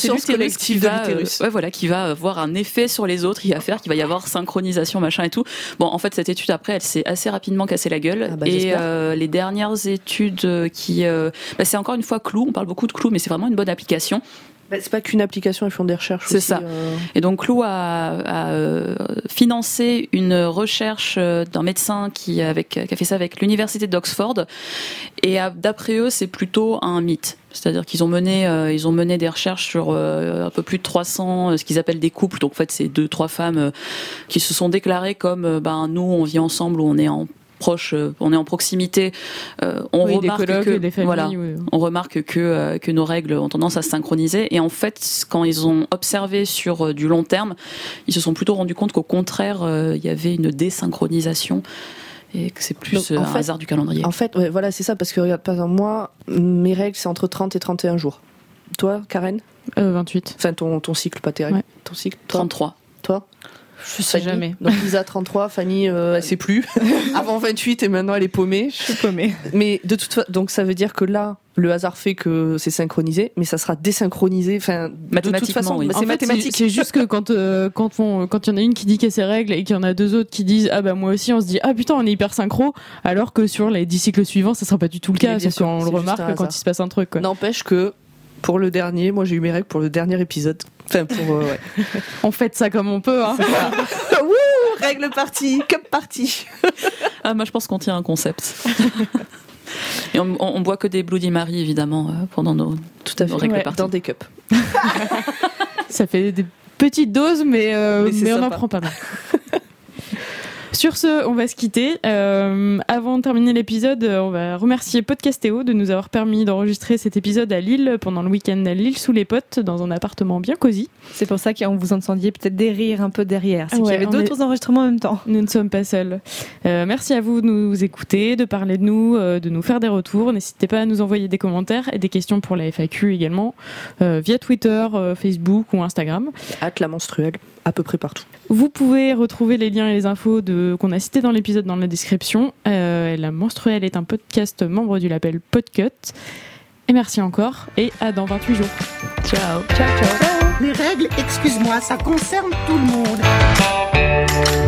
l'utérus qui va, euh, ouais, voilà, qui va avoir un effet sur les autres, qui va faire qu'il va y avoir synchronisation, machin et tout. Bon, en fait, cette étude après, elle s'est assez rapidement cassée la gueule. Ah bah, et euh, les dernières études qui, euh, bah, c'est encore une fois Clou. On parle beaucoup de Clou, mais c'est vraiment une bonne application. Bah, c'est pas qu'une application, ils font des recherches. C'est ça. Euh... Et donc Clou a, a euh, financé une recherche euh, d'un médecin qui, avec, qui a fait ça avec l'université d'Oxford. Et d'après eux, c'est plutôt un mythe. C'est-à-dire qu'ils ont mené, euh, ils ont mené des recherches sur euh, un peu plus de 300, euh, ce qu'ils appellent des couples. Donc en fait, c'est deux, trois femmes qui se sont déclarées comme, ben nous, on vit ensemble ou on est en proche, on est en proximité, euh, on oui, remarque des que des familles, voilà, oui. on remarque que euh, que nos règles ont tendance à se synchroniser. Et en fait, quand ils ont observé sur euh, du long terme, ils se sont plutôt rendus compte qu'au contraire, il y avait une désynchronisation et que c'est plus Donc, en un fait- hasard du calendrier. En fait, ouais, voilà, c'est ça, parce que regarde, par exemple, moi, mes règles, c'est entre 30 et 31 jours. Toi, Karen? Euh, 28. Enfin, ton, ton cycle, pas tes règles. Ouais. Ton cycle, toi? 33. Toi? Je sais Fanny jamais. Donc Lisa 33, Fanny euh, elle sait plus. Avant 28 et maintenant elle est paumée. Je suis paumée. Mais de toute façon, donc ça veut dire que là, le hasard fait que c'est synchronisé, mais ça sera désynchronisé. Enfin, de toute Mathématiquement, façon, oui. bah, En c'est fait, mathématique. C'est juste que quand euh, quand on quand il y en a une qui dit qu'elle a ses règles et qu'il y en a deux autres qui disent ah bah moi aussi on se dit ah putain on est hyper synchro alors que sur les dix cycles suivants ça sera pas du tout le cas sûr, qu'on le remarque quand hasard. il se passe un truc. N'empêche que pour le dernier, moi j'ai eu mes règles pour le dernier épisode. Enfin pour euh, ouais. On fait ça comme on peut hein. Wouh, règle partie, cup partie. Ah, moi, je pense qu'on tient un concept. Et on, on, on boit que des Bloody Mary, évidemment, euh, pendant nos, Tout à nos fait. règles Ouais, parties. Dans des cups. ça fait des petites doses mais euh, Mais on en prend pas mal. Sur ce, on va se quitter. Euh, avant de terminer l'épisode, euh, on va remercier Podcastéo de nous avoir permis d'enregistrer cet épisode à Lille pendant le week-end à Lille sous les potes dans un appartement bien cosy. C'est pour ça qu'on vous entendiez peut-être des rires un peu derrière. C'est Ouais, qu'il y avait d'autres enregistrements en même temps. Nous ne sommes pas seuls. Euh, merci à vous de nous écouter, de parler de nous, euh, de nous faire des retours. N'hésitez pas à nous envoyer des commentaires et des questions pour la FAQ également euh, via Twitter, euh, Facebook ou Instagram. Hâte la menstruelle, à peu près partout. Vous pouvez retrouver les liens et les infos de, qu'on a cités dans l'épisode dans la description. Euh, la menstruelle est un podcast membre du label Podcut. Et merci encore et à dans 28 jours. Ciao. Ciao ciao. Les règles, excuse-moi, ça concerne tout le monde.